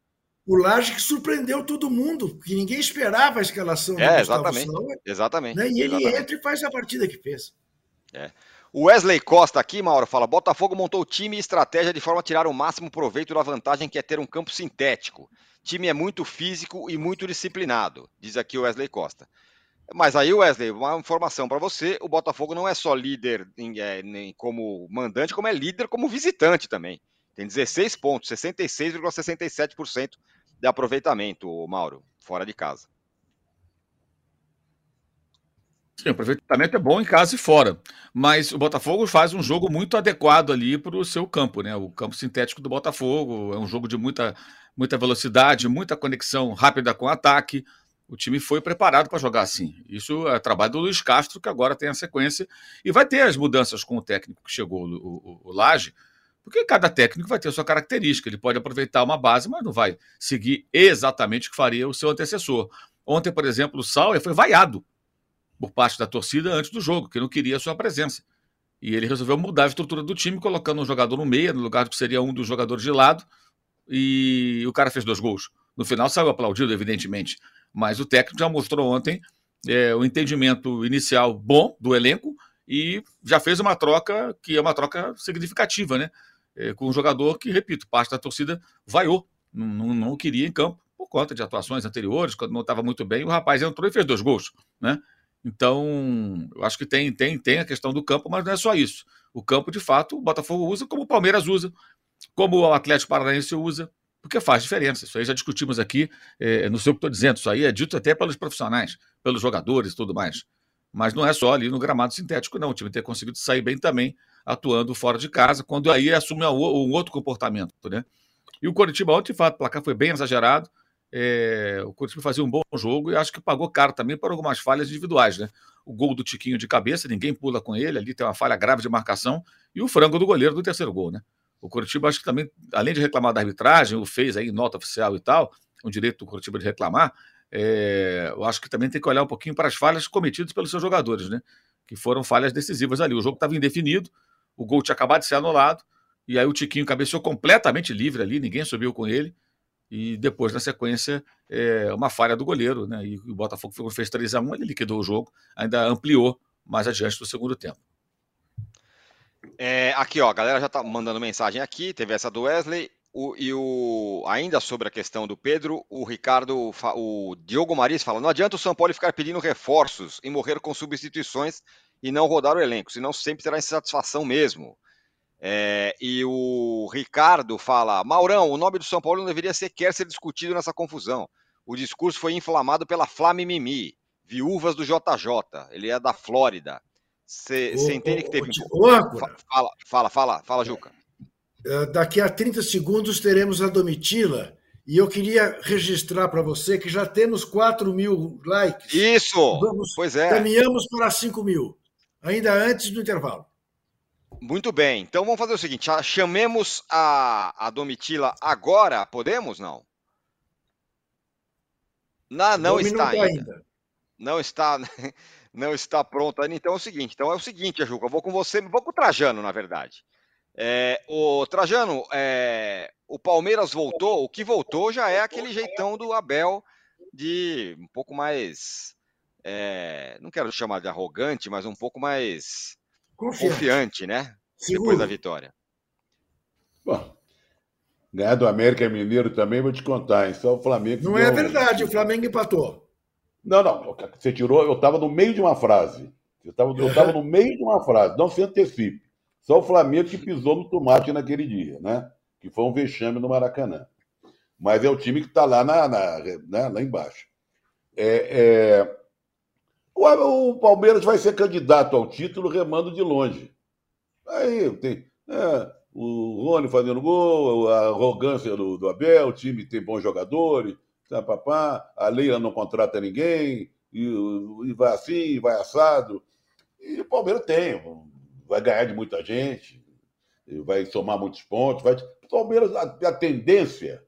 O Laje que surpreendeu todo mundo, que ninguém esperava a escalação é, exatamente, Sauer, exatamente. Né? E ele entra e faz a partida que fez. É. O Wesley Costa aqui, Mauro, fala: Botafogo montou time e estratégia de forma a tirar o máximo proveito da vantagem que é ter um campo sintético. Time é muito físico e muito disciplinado, diz aqui o Wesley Costa. Mas aí, Wesley, uma informação para você: o Botafogo não é só líder em, é, em, como mandante, como é líder como visitante também. Tem 16 pontos, 66,67% de aproveitamento, Mauro, fora de casa. Sim, o aproveitamento é bom em casa e fora. Mas o Botafogo faz um jogo muito adequado ali para o seu campo, né? O campo sintético do Botafogo é um jogo de muita, muita velocidade, muita conexão rápida com o ataque. O time foi preparado para jogar assim. Isso é trabalho do Luiz Castro, que agora tem a sequência. E vai ter as mudanças com o técnico que chegou, o, o, o Laje, porque cada técnico vai ter a sua característica. Ele pode aproveitar uma base, mas não vai seguir exatamente o que faria o seu antecessor. Ontem, por exemplo, o Sauer foi vaiado por parte da torcida antes do jogo, que não queria a sua presença. E ele resolveu mudar a estrutura do time, colocando um jogador no meio, no lugar que seria um dos jogadores de lado, e o cara fez dois gols. No final saiu aplaudido, evidentemente, mas o técnico já mostrou ontem é, o entendimento inicial bom do elenco e já fez uma troca que é uma troca significativa, né? É, com um jogador que, repito, parte da torcida vaiou, não, não queria em campo por conta de atuações anteriores, quando não estava muito bem, o rapaz entrou e fez dois gols, né? Então, eu acho que tem, tem, tem a questão do campo, mas não é só isso. O campo, de fato, o Botafogo usa como o Palmeiras usa, como o Atlético Paranaense usa, porque faz diferença. Isso aí já discutimos aqui, é, não sei o que estou dizendo, isso aí é dito até pelos profissionais, pelos jogadores e tudo mais. Mas não é só ali no gramado sintético, não. O time ter conseguido sair bem também, atuando fora de casa, quando aí assume um outro comportamento. Né? E o Coritiba ontem, de fato, o placar foi bem exagerado. É, o Curitiba fazia um bom jogo e acho que pagou caro também por algumas falhas individuais, né? O gol do Tiquinho de cabeça, ninguém pula com ele, ali tem uma falha grave de marcação, e o frango do goleiro do terceiro gol, né? O Curitiba acho que também, além de reclamar da arbitragem, o fez aí nota oficial e tal, o direito do Curitiba de reclamar, é, eu acho que também tem que olhar um pouquinho para as falhas cometidas pelos seus jogadores, né? Que foram falhas decisivas ali. O jogo estava indefinido, o gol tinha acabado de ser anulado, e aí o Tiquinho cabeceou completamente livre ali, ninguém subiu com ele e depois, na sequência, é, uma falha do goleiro, né? E o Botafogo fez 3 a 1 ele liquidou o jogo, ainda ampliou mais adiante do segundo tempo. É, aqui, ó, a galera já tá mandando mensagem aqui, teve essa do Wesley. O, e o, ainda sobre a questão do Pedro, o Ricardo, o Diogo Maris fala: não adianta o São Paulo ficar pedindo reforços e morrer com substituições e não rodar o elenco, senão sempre terá insatisfação mesmo. É, e o Ricardo fala: Maurão, o nome do São Paulo não deveria sequer ser discutido nessa confusão. O discurso foi inflamado pela Flamimimi, viúvas do JJ. Ele é da Flórida. Você entende que teve. Fala, fala, fala, fala, Juca. É, daqui a 30 segundos teremos a Domitila. E eu queria registrar para você que já temos 4 mil likes. Isso! Vamos, pois é. Caminhamos para 5 mil, ainda antes do intervalo. Muito bem, então vamos fazer o seguinte: chamemos a, a Domitila agora, podemos? Não? não, não está ainda. ainda. Não está, [LAUGHS] não está pronto ainda. Então é o seguinte: então é o seguinte, Juca, eu vou com você, vou com o Trajano, na verdade. É, o Trajano, é, o Palmeiras voltou, o que voltou já é aquele jeitão do Abel de um pouco mais. É, não quero chamar de arrogante, mas um pouco mais confiante, confiante né? Seguro. Depois da vitória. Bom, ganhar do América Mineiro também vou te contar, hein? Só o Flamengo. Não é verdade, o Flamengo empatou. Não, não, você tirou, eu estava no meio de uma frase. Eu estava [LAUGHS] no meio de uma frase, não se antecipe. Só o Flamengo que pisou no tomate naquele dia, né? Que foi um vexame no Maracanã. Mas é o time que está lá, na, na né? lá embaixo. É, é... O, Palmeiras vai ser candidato ao título remando de longe. Aí tem é, o Rony fazendo gol, a arrogância do, do Abel, o time tem bons jogadores, tá, papá, a Leila não contrata ninguém, e, e vai assim, vai assado. E o Palmeiras tem, vai ganhar de muita gente, vai somar muitos pontos. Vai... O Palmeiras, a, a tendência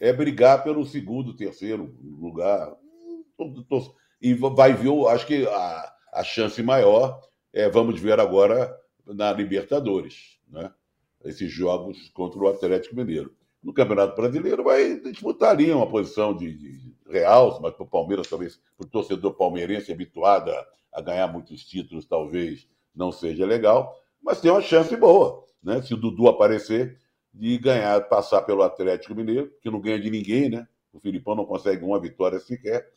é brigar pelo segundo, terceiro lugar. E vai ver, acho que a, a chance maior é, vamos ver agora na Libertadores, né? esses jogos contra o Atlético Mineiro. No Campeonato Brasileiro vai disputar ali uma posição de, de real, mas para o Palmeiras, talvez, para o torcedor palmeirense habituado a, a ganhar muitos títulos, talvez não seja legal, mas tem uma chance boa, né? Se o Dudu aparecer, de ganhar, passar pelo Atlético Mineiro, que não ganha de ninguém, né? O Filipão não consegue uma vitória sequer,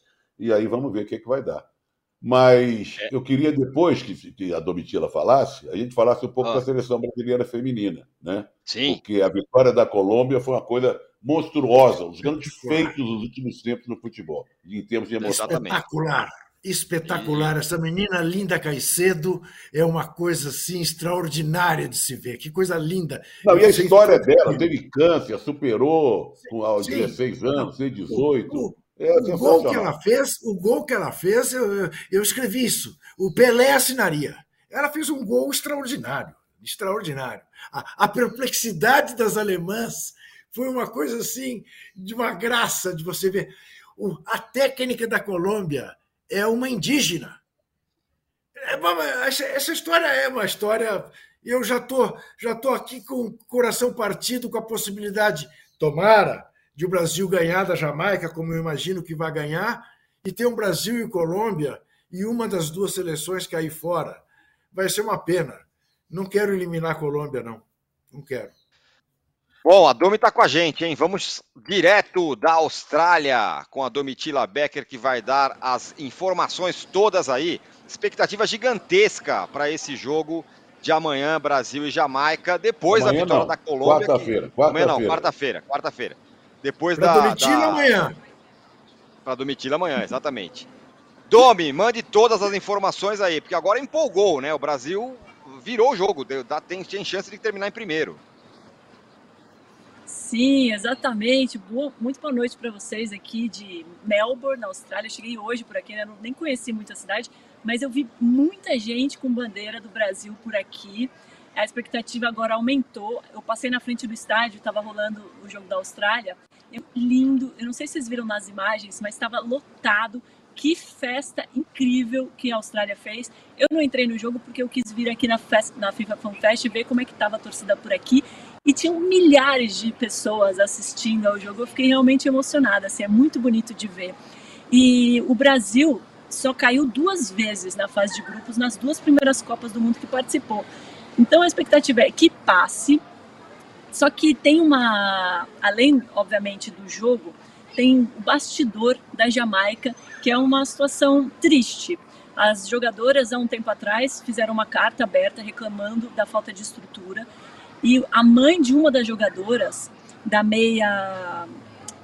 e aí vamos ver o que, é que vai dar. Mas é. eu queria, depois que, que, a Domitila falasse, a gente falasse um pouco ah. da seleção brasileira feminina, né? Sim. Porque a vitória da Colômbia foi uma coisa monstruosa, os grandes feitos dos últimos tempos no futebol, em termos de emoção. Espetacular espetacular. Essa menina linda Caicedo é uma coisa assim extraordinária de se ver. Que coisa linda. Não, e a história dela, teve câncer, superou com aos Sim. 16 anos, 18. O, é o gol que ela fez, o gol que ela fez, eu, eu escrevi isso. O Pelé assinaria. Ela fez um gol extraordinário, extraordinário. A, a perplexidade das alemãs foi uma coisa assim de uma graça de você ver. O, a técnica da Colômbia é uma indígena. É essa história é uma história. Eu já tô, já tô aqui com o coração partido com a possibilidade, tomara, de o Brasil ganhar da Jamaica, como eu imagino que vai ganhar, e ter um Brasil e Colômbia e uma das duas seleções cair fora. Vai ser uma pena. Não quero eliminar a Colômbia, não. Não quero. Bom, a Domi está com a gente, hein? Vamos direto da Austrália com a Domitila Becker, que vai dar as informações todas aí. Expectativa gigantesca para esse jogo de amanhã, Brasil e Jamaica, depois amanhã da vitória não. da Colômbia. Quarta-feira. Que... Quarta amanhã não, quarta-feira, quarta-feira. Depois pra da. Domitila da... amanhã. Para Domitila amanhã, exatamente. Domi, mande todas as informações aí, porque agora empolgou, né? O Brasil virou o jogo, tem, tem chance de terminar em primeiro. Sim, exatamente. Boa, muito boa noite para vocês aqui de Melbourne, na Austrália. cheguei hoje por aqui, né? Não, nem conheci muito a cidade, mas eu vi muita gente com bandeira do Brasil por aqui. A expectativa agora aumentou. Eu passei na frente do estádio, estava rolando o jogo da Austrália. Lindo, eu não sei se vocês viram nas imagens, mas estava lotado. Que festa incrível que a Austrália fez. Eu não entrei no jogo porque eu quis vir aqui na, na FIFA Fan Fest ver como é que estava a torcida por aqui e tinham milhares de pessoas assistindo ao jogo. Eu fiquei realmente emocionada, assim, é muito bonito de ver. E o Brasil só caiu duas vezes na fase de grupos nas duas primeiras Copas do Mundo que participou. Então a expectativa é que passe. Só que tem uma, além obviamente do jogo, tem o bastidor da Jamaica, que é uma situação triste. As jogadoras, há um tempo atrás, fizeram uma carta aberta reclamando da falta de estrutura e a mãe de uma das jogadoras da meia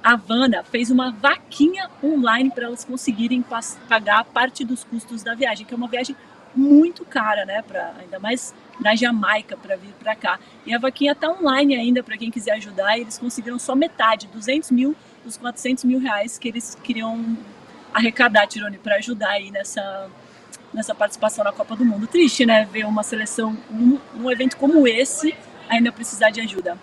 Havana fez uma vaquinha online para elas conseguirem pagar parte dos custos da viagem, que é uma viagem muito cara, né? Pra, ainda mais na Jamaica para vir para cá. E a vaquinha está online ainda para quem quiser ajudar. E eles conseguiram só metade, 200 mil dos 400 mil reais que eles queriam arrecadar, Tirone, para ajudar aí nessa, nessa participação na Copa do Mundo. Triste, né? Ver uma seleção, um, um evento como esse ainda precisar de ajuda.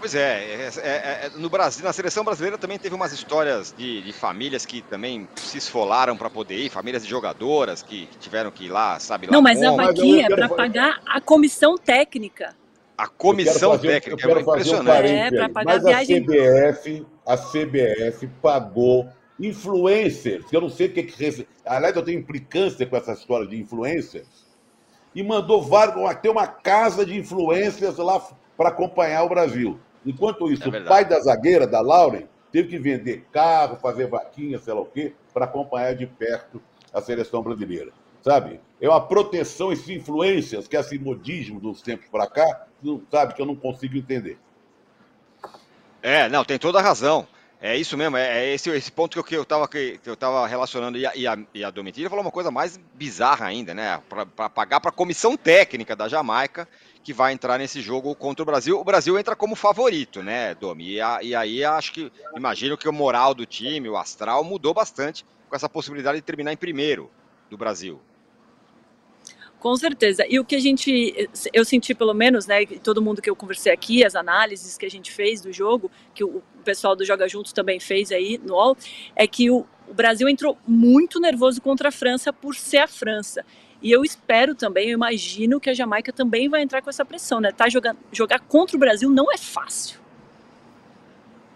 Pois é, é, é, é, no Brasil, na seleção brasileira também teve umas histórias de, de famílias que também se esfolaram para poder ir, famílias de jogadoras que, que, tiveram que ir lá, sabe lá. Não, mas como. a vaquinha é para pagar a comissão técnica. A comissão fazer, técnica, é impressionante. Um é, para pagar mas a viagem. A CBF, a CBF pagou influencers, que eu não sei o que que. Aliás, eu tenho implicância com essa história de influencers e mandou vários, ter uma casa de influências lá para acompanhar o Brasil. Enquanto isso, é o pai da zagueira, da Lauren, teve que vender carro, fazer vaquinha, sei lá o quê, para acompanhar de perto a seleção brasileira. Sabe? É uma proteção, esses influências, que é esse modismo dos tempos para cá, sabe, que eu não consigo entender. É, não, tem toda a razão. É isso mesmo, é, é esse, esse ponto que eu estava que, eu tava relacionando e a, e a, e a Domitila falou uma coisa mais bizarra ainda, né? Para pagar para a comissão técnica da Jamaica que vai entrar nesse jogo contra o Brasil. O Brasil entra como favorito, né, Domi? E, a, e aí acho que, imagino que o moral do time, o astral, mudou bastante com essa possibilidade de terminar em primeiro do Brasil. Com certeza. E o que a gente, eu senti pelo menos, né, todo mundo que eu conversei aqui, as análises que a gente fez do jogo, que o pessoal do Joga Juntos também fez aí no UOL, é que o, o Brasil entrou muito nervoso contra a França por ser a França. E eu espero também, eu imagino que a Jamaica também vai entrar com essa pressão, né? Tá jogando, jogar contra o Brasil não é fácil.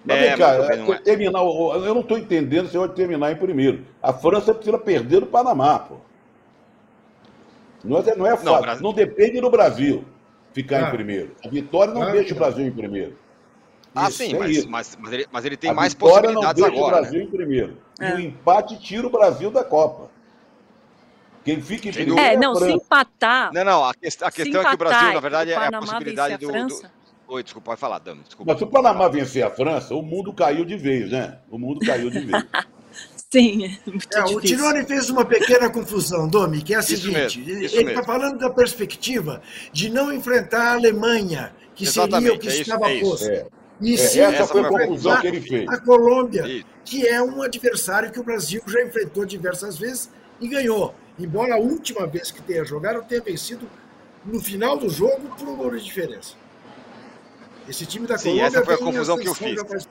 Mas, é, cara, não é. terminar, eu não estou entendendo se vai terminar em primeiro. A França precisa perder do Panamá, pô. Não é, não é fácil. Não, Brasil... não depende do Brasil ficar ah. em primeiro. A vitória não ah, deixa o Brasil em primeiro. Ah, isso, sim, é mas, mas, mas, ele, mas ele tem a mais possibilidades não deixa agora. o Brasil né? em primeiro. É. E o empate tira o Brasil da Copa. Quem fica em primeiro. É, é não, se empatar. Não, não, a, quest a questão é que o Brasil, na verdade, é a possibilidade do, do. Oi, desculpa, pode falar, Dami. Desculpa. Mas se o Panamá vencer a França, o mundo caiu de vez, né? O mundo caiu de vez. [LAUGHS] Sim, é, é o Tirone fez uma pequena confusão, Domi, que é a isso seguinte: mesmo, ele está falando da perspectiva de não enfrentar a Alemanha, que Exatamente, seria o que é estava é posto. É. E sim, essa foi a confusão que ele fez. A Colômbia, isso. que é um adversário que o Brasil já enfrentou diversas vezes e ganhou. Embora a última vez que tenha jogado tenha vencido no final do jogo por um gol de diferença. Esse time da Sim, Colômbia. Essa foi a confusão que eu fiz.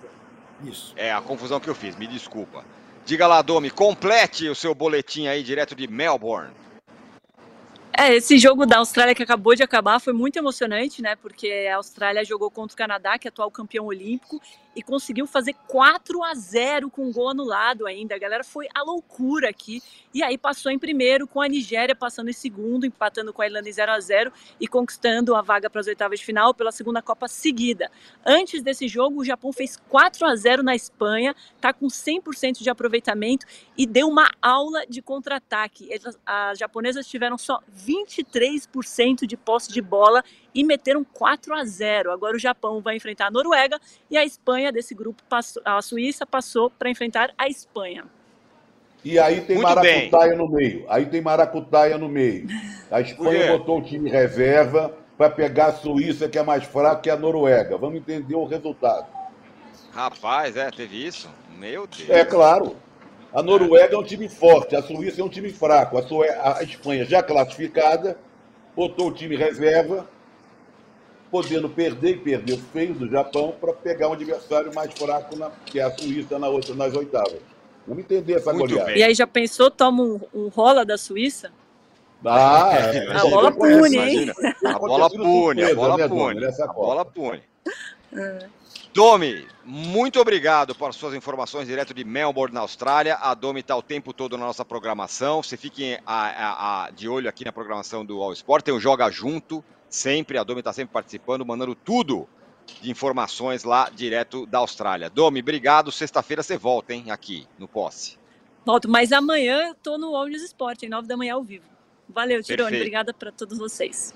Isso. É a confusão que eu fiz, me desculpa. Diga lá, Domi, complete o seu boletim aí direto de Melbourne. É, esse jogo da Austrália que acabou de acabar foi muito emocionante, né? Porque a Austrália jogou contra o Canadá, que é atual campeão olímpico, e conseguiu fazer 4 a 0 com um gol anulado ainda. A galera foi a loucura aqui. E aí passou em primeiro, com a Nigéria passando em segundo, empatando com a Irlanda em 0 a 0 e conquistando a vaga para as oitavas de final pela segunda Copa seguida. Antes desse jogo, o Japão fez 4 a 0 na Espanha, tá com 100% de aproveitamento e deu uma aula de contra-ataque. As japonesas tiveram só 23% de posse de bola e meteram 4 a 0. Agora o Japão vai enfrentar a Noruega e a Espanha desse grupo passou, a Suíça passou para enfrentar a Espanha. E aí tem Muito maracutaia bem. no meio. Aí tem maracutaia no meio. A Espanha botou o time reserva para pegar a Suíça, que é mais fraca que a Noruega. Vamos entender o resultado. Rapaz, é, teve isso? Meu Deus. É claro. A Noruega é um time forte, a Suíça é um time fraco. A, Sue... a Espanha já classificada, botou o time reserva podendo perder e perder feio do Japão para pegar um adversário mais fraco, na, que é a Suíça, na outra, nas oitavas. Vamos entender essa Muito goleada. Bem. E aí já pensou, toma um, um rola da Suíça? Ah, é, [LAUGHS] a bola pune, hein? [LAUGHS] A bola pune, a bola pune. A bola pune. Domi, muito obrigado por suas informações direto de Melbourne, na Austrália. A Domi está o tempo todo na nossa programação. Você fique a, a, a, de olho aqui na programação do All Sport. Tem o Joga Junto, sempre. A Domi está sempre participando, mandando tudo de informações lá direto da Austrália. Domi, obrigado. Sexta-feira você volta, hein, aqui no Posse. Volto, mas amanhã eu tô no Olhos Esporte, em 9 da manhã ao vivo. Valeu, Tirone. Obrigada para todos vocês.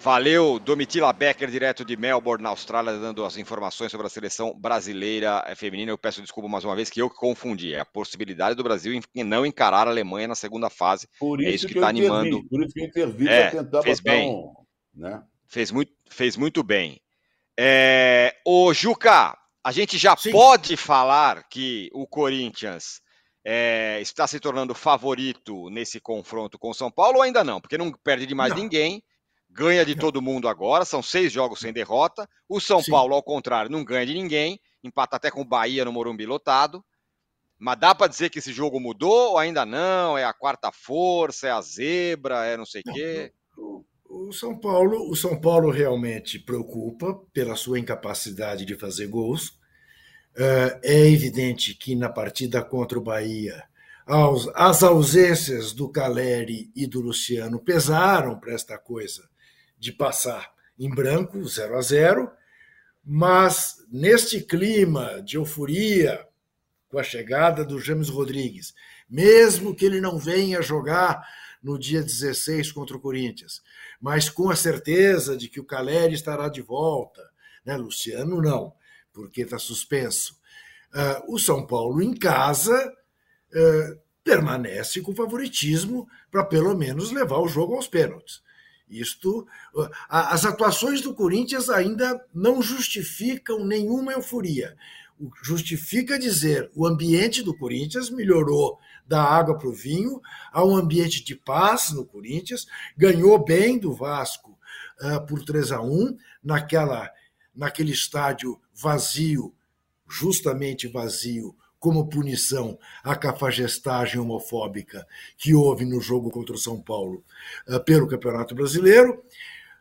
Valeu, Domitila Becker, direto de Melbourne, na Austrália, dando as informações sobre a seleção brasileira feminina. Eu peço desculpa mais uma vez que eu confundi. É a possibilidade do Brasil em não encarar a Alemanha na segunda fase. Por isso é isso que está animando. Por isso que eu intervi é, tentar fez bem. Um né? Fez, muito, fez muito bem. É, ô, Juca, a gente já Sim. pode falar que o Corinthians é, está se tornando favorito nesse confronto com o São Paulo ou ainda não? Porque não perde de mais não. ninguém, ganha de não. todo mundo agora, são seis jogos sem derrota. O São Sim. Paulo, ao contrário, não ganha de ninguém, empata até com o Bahia no Morumbi lotado. Mas dá para dizer que esse jogo mudou ou ainda não? É a quarta força, é a zebra, é não sei o quê? O São Paulo, o São Paulo realmente preocupa pela sua incapacidade de fazer gols. É, é evidente que na partida contra o Bahia, as ausências do Caleri e do Luciano pesaram para esta coisa de passar em branco, 0 a 0, mas neste clima de euforia com a chegada do James Rodrigues, mesmo que ele não venha jogar no dia 16 contra o Corinthians, mas com a certeza de que o Caleri estará de volta. Né? Luciano não, porque está suspenso. Uh, o São Paulo em casa uh, permanece com favoritismo para pelo menos levar o jogo aos pênaltis. Isto, uh, as atuações do Corinthians ainda não justificam nenhuma euforia. Justifica dizer o ambiente do Corinthians melhorou da água para o vinho a um ambiente de paz no Corinthians, ganhou bem do Vasco uh, por 3 a 1 naquela, naquele estádio vazio, justamente vazio, como punição à cafagestagem homofóbica que houve no jogo contra o São Paulo uh, pelo Campeonato Brasileiro.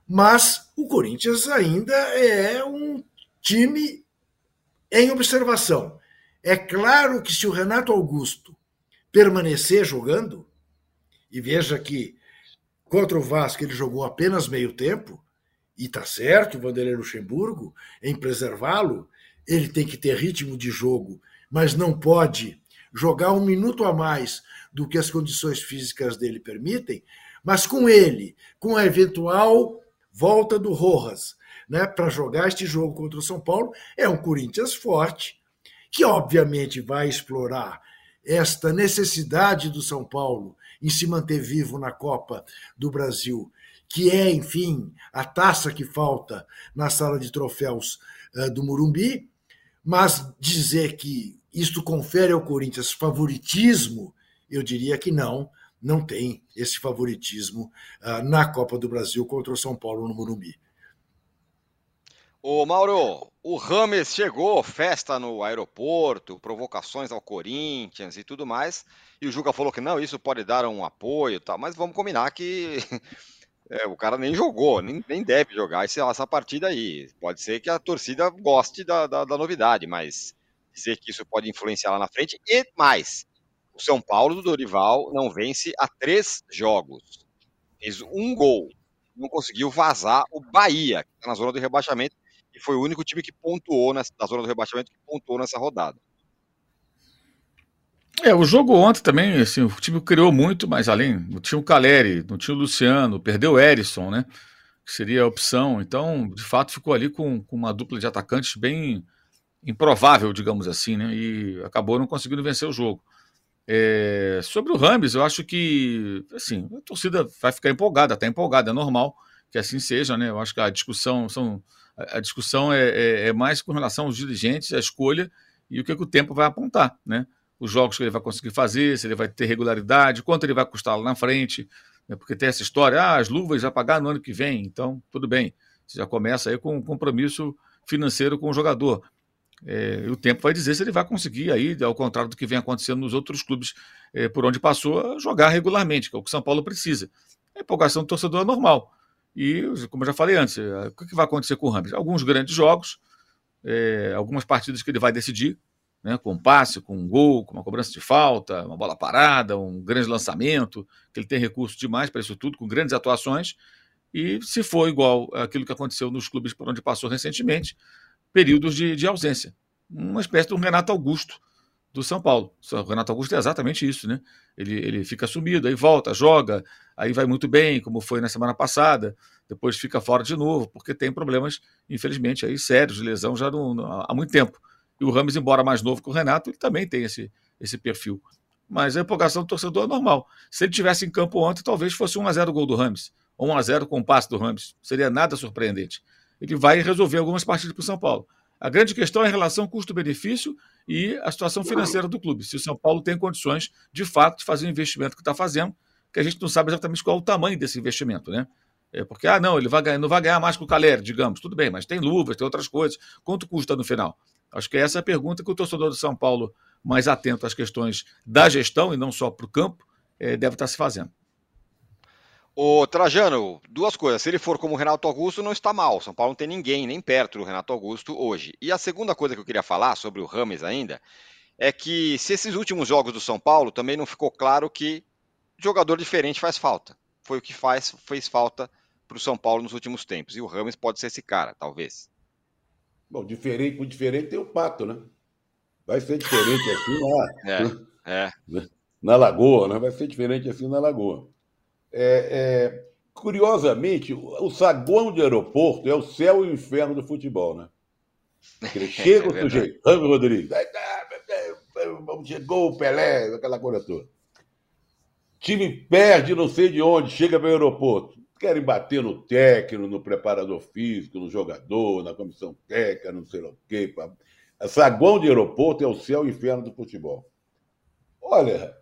Mas o Corinthians ainda é um time em observação. É claro que se o Renato Augusto permanecer jogando, e veja que contra o Vasco ele jogou apenas meio tempo, e está certo o Vanderlei Luxemburgo em preservá-lo, ele tem que ter ritmo de jogo, mas não pode jogar um minuto a mais do que as condições físicas dele permitem, mas com ele, com a eventual volta do Rojas, né, para jogar este jogo contra o São Paulo, é um Corinthians forte, que obviamente vai explorar esta necessidade do São Paulo em se manter vivo na Copa do Brasil, que é, enfim, a taça que falta na sala de troféus uh, do Murumbi, mas dizer que isto confere ao Corinthians favoritismo, eu diria que não, não tem esse favoritismo uh, na Copa do Brasil contra o São Paulo no Morumbi. Ô Mauro, o Rames chegou, festa no aeroporto, provocações ao Corinthians e tudo mais, e o Juca falou que não, isso pode dar um apoio, tal, mas vamos combinar que [LAUGHS] é, o cara nem jogou, nem, nem deve jogar essa, essa partida aí. Pode ser que a torcida goste da, da, da novidade, mas dizer que isso pode influenciar lá na frente, e mais, o São Paulo do Dorival não vence há três jogos. Fez um gol. Não conseguiu vazar o Bahia, que está na zona do rebaixamento, e foi o único time que pontuou na zona do rebaixamento que pontuou nessa rodada. É, o jogo ontem também, assim, o time criou muito, mas além, não tinha o Caleri, não tinha o Luciano, perdeu o Erisson, né? Que seria a opção. Então, de fato, ficou ali com, com uma dupla de atacantes bem improvável, digamos assim, né? E acabou não conseguindo vencer o jogo. É, sobre o Rams, eu acho que assim, a torcida vai ficar empolgada, está empolgada, é normal que assim seja, né? Eu acho que a discussão são a discussão é, é, é, mais com relação aos dirigentes, a escolha e o que, é que, o tempo vai apontar, né? Os jogos que ele vai conseguir fazer, se ele vai ter regularidade, quanto ele vai custar lá na frente, né? porque tem essa história, ah, as luvas já pagar no ano que vem, então tudo bem, você já começa aí com um compromisso financeiro com o jogador. É, o tempo vai dizer se ele vai conseguir, aí, ao contrário do que vem acontecendo nos outros clubes é, por onde passou, jogar regularmente, que é o que o São Paulo precisa. A empolgação do torcedor é normal. E, como eu já falei antes, é, o que vai acontecer com o Ramos? Alguns grandes jogos, é, algumas partidas que ele vai decidir, né, com um passe, com um gol, com uma cobrança de falta, uma bola parada, um grande lançamento, que ele tem recurso demais para isso tudo, com grandes atuações. E se for igual aquilo que aconteceu nos clubes por onde passou recentemente, períodos de, de ausência. Uma espécie de um Renato Augusto do São Paulo. O Renato Augusto é exatamente isso, né? Ele, ele fica sumido, aí volta, joga, aí vai muito bem, como foi na semana passada, depois fica fora de novo, porque tem problemas, infelizmente, aí sérios de lesão já há muito tempo. E o Rames, embora mais novo que o Renato, ele também tem esse, esse perfil. Mas a empolgação do torcedor é normal. Se ele tivesse em campo ontem, talvez fosse 1x0 o gol do Rames, ou 1x0 com o passe do Rames. Seria nada surpreendente ele vai resolver algumas partidas para o São Paulo. A grande questão é a relação custo-benefício e a situação financeira do clube. Se o São Paulo tem condições, de fato, de fazer o investimento que está fazendo, que a gente não sabe exatamente qual é o tamanho desse investimento, né? É porque, ah, não, ele vai ganhar, não vai ganhar mais que o Caleri, digamos. Tudo bem, mas tem luvas, tem outras coisas. Quanto custa no final? Acho que essa é a pergunta que o torcedor do São Paulo, mais atento às questões da gestão e não só para o campo, é, deve estar se fazendo. Ô, Trajano, duas coisas. Se ele for como o Renato Augusto, não está mal. São Paulo não tem ninguém nem perto do Renato Augusto hoje. E a segunda coisa que eu queria falar sobre o Rames ainda é que se esses últimos jogos do São Paulo também não ficou claro que jogador diferente faz falta. Foi o que faz, fez falta para o São Paulo nos últimos tempos. E o Rames pode ser esse cara, talvez. Bom, diferente por diferente tem o Pato, né? Vai ser diferente assim lá. É, é. Na Lagoa, né? Vai ser diferente assim na Lagoa. É, é, curiosamente, o saguão de aeroporto é o céu e o inferno do futebol, né? Ele chega é o sujeito, Ramos Rodrigues, chegou o Pelé, aquela coisa toda. Time perde não sei de onde, chega para o aeroporto. Querem bater no técnico, no preparador físico, no jogador, na comissão técnica, não sei o quê. Saguão de aeroporto é o céu e o inferno do futebol. Olha,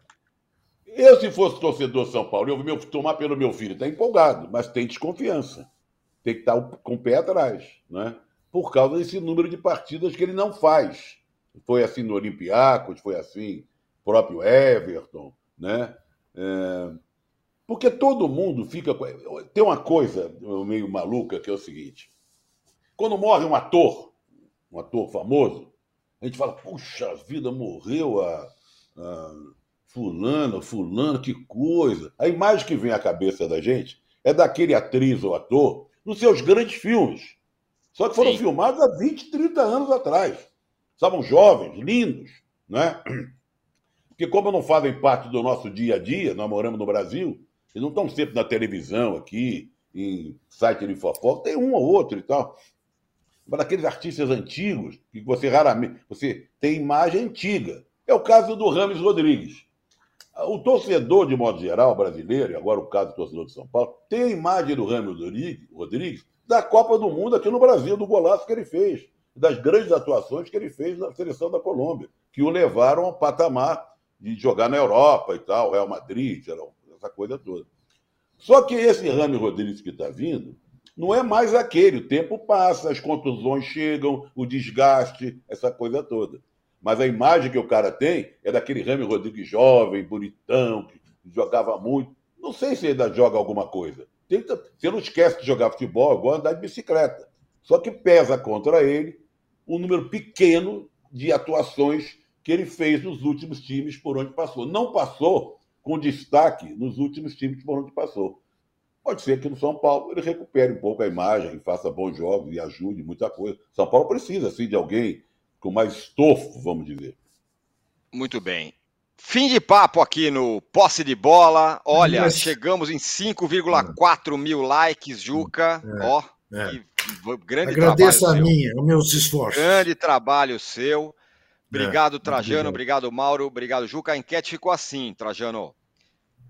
eu, se fosse torcedor São Paulo, eu vou tomar pelo meu filho, está empolgado, mas tem desconfiança. Tem que estar tá com o pé atrás, né? por causa desse número de partidas que ele não faz. Foi assim no Olympiacos, foi assim próprio Everton, né? É... Porque todo mundo fica. Tem uma coisa meio maluca que é o seguinte: quando morre um ator, um ator famoso, a gente fala, puxa vida, morreu a, a fulano, fulano, que coisa. A imagem que vem à cabeça da gente é daquele atriz ou ator nos seus grandes filmes. Só que foram Sim. filmados há 20, 30 anos atrás. Estavam jovens, lindos, né? Porque como não fazem parte do nosso dia a dia, nós moramos no Brasil, eles não estão sempre na televisão aqui, em site de fofoca, tem um ou outro e tal. Mas aqueles artistas antigos, que você raramente. Você tem imagem antiga. É o caso do Rames Rodrigues. O torcedor, de modo geral, brasileiro, e agora o caso do torcedor de São Paulo, tem a imagem do Rames Rodrigues da Copa do Mundo aqui no Brasil, do golaço que ele fez, das grandes atuações que ele fez na seleção da Colômbia, que o levaram ao patamar de jogar na Europa e tal, Real Madrid, essa coisa toda. Só que esse Rames Rodrigues que está vindo não é mais aquele. O tempo passa, as contusões chegam, o desgaste, essa coisa toda. Mas a imagem que o cara tem é daquele Rames Rodrigues jovem, bonitão, que jogava muito. Não sei se ainda joga alguma coisa. Tenta, você não esquece de jogar futebol, igual andar de bicicleta. Só que pesa contra ele um número pequeno de atuações que ele fez nos últimos times por onde passou. Não passou com destaque nos últimos times por onde passou. Pode ser que no São Paulo ele recupere um pouco a imagem, faça bons jogos e ajude muita coisa. São Paulo precisa, assim, de alguém com mais estofo, vamos dizer. Muito bem. Fim de papo aqui no Posse de Bola. Olha, Mas... chegamos em 5,4 mil likes, Juca. É, Ó, é. grande Agradeço trabalho a seu. minha, os meus esforços. Grande trabalho seu. Obrigado, é, Trajano. Obrigado, Mauro. Obrigado, Juca. A enquete ficou assim, Trajano.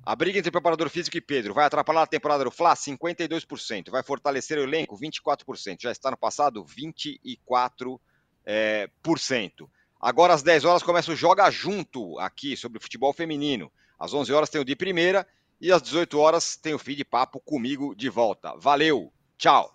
A briga entre preparador físico e Pedro vai atrapalhar a temporada do Fla? 52%. Vai fortalecer o elenco? 24%. Já está no passado? 24%. É, por cento. Agora às 10 horas começa o Joga Junto aqui sobre o futebol feminino. Às 11 horas tem o de primeira e às 18 horas tem o fim de papo comigo de volta. Valeu, tchau.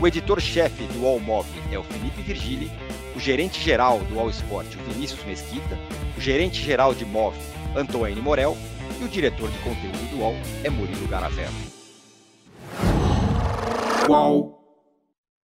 O editor-chefe do All Mob é o Felipe Virgili. O gerente-geral do All Sport, o Vinícius Mesquita. O gerente-geral de MOV, Antoine Morel e o diretor de conteúdo do UOL é Murilo Garavello. UOL.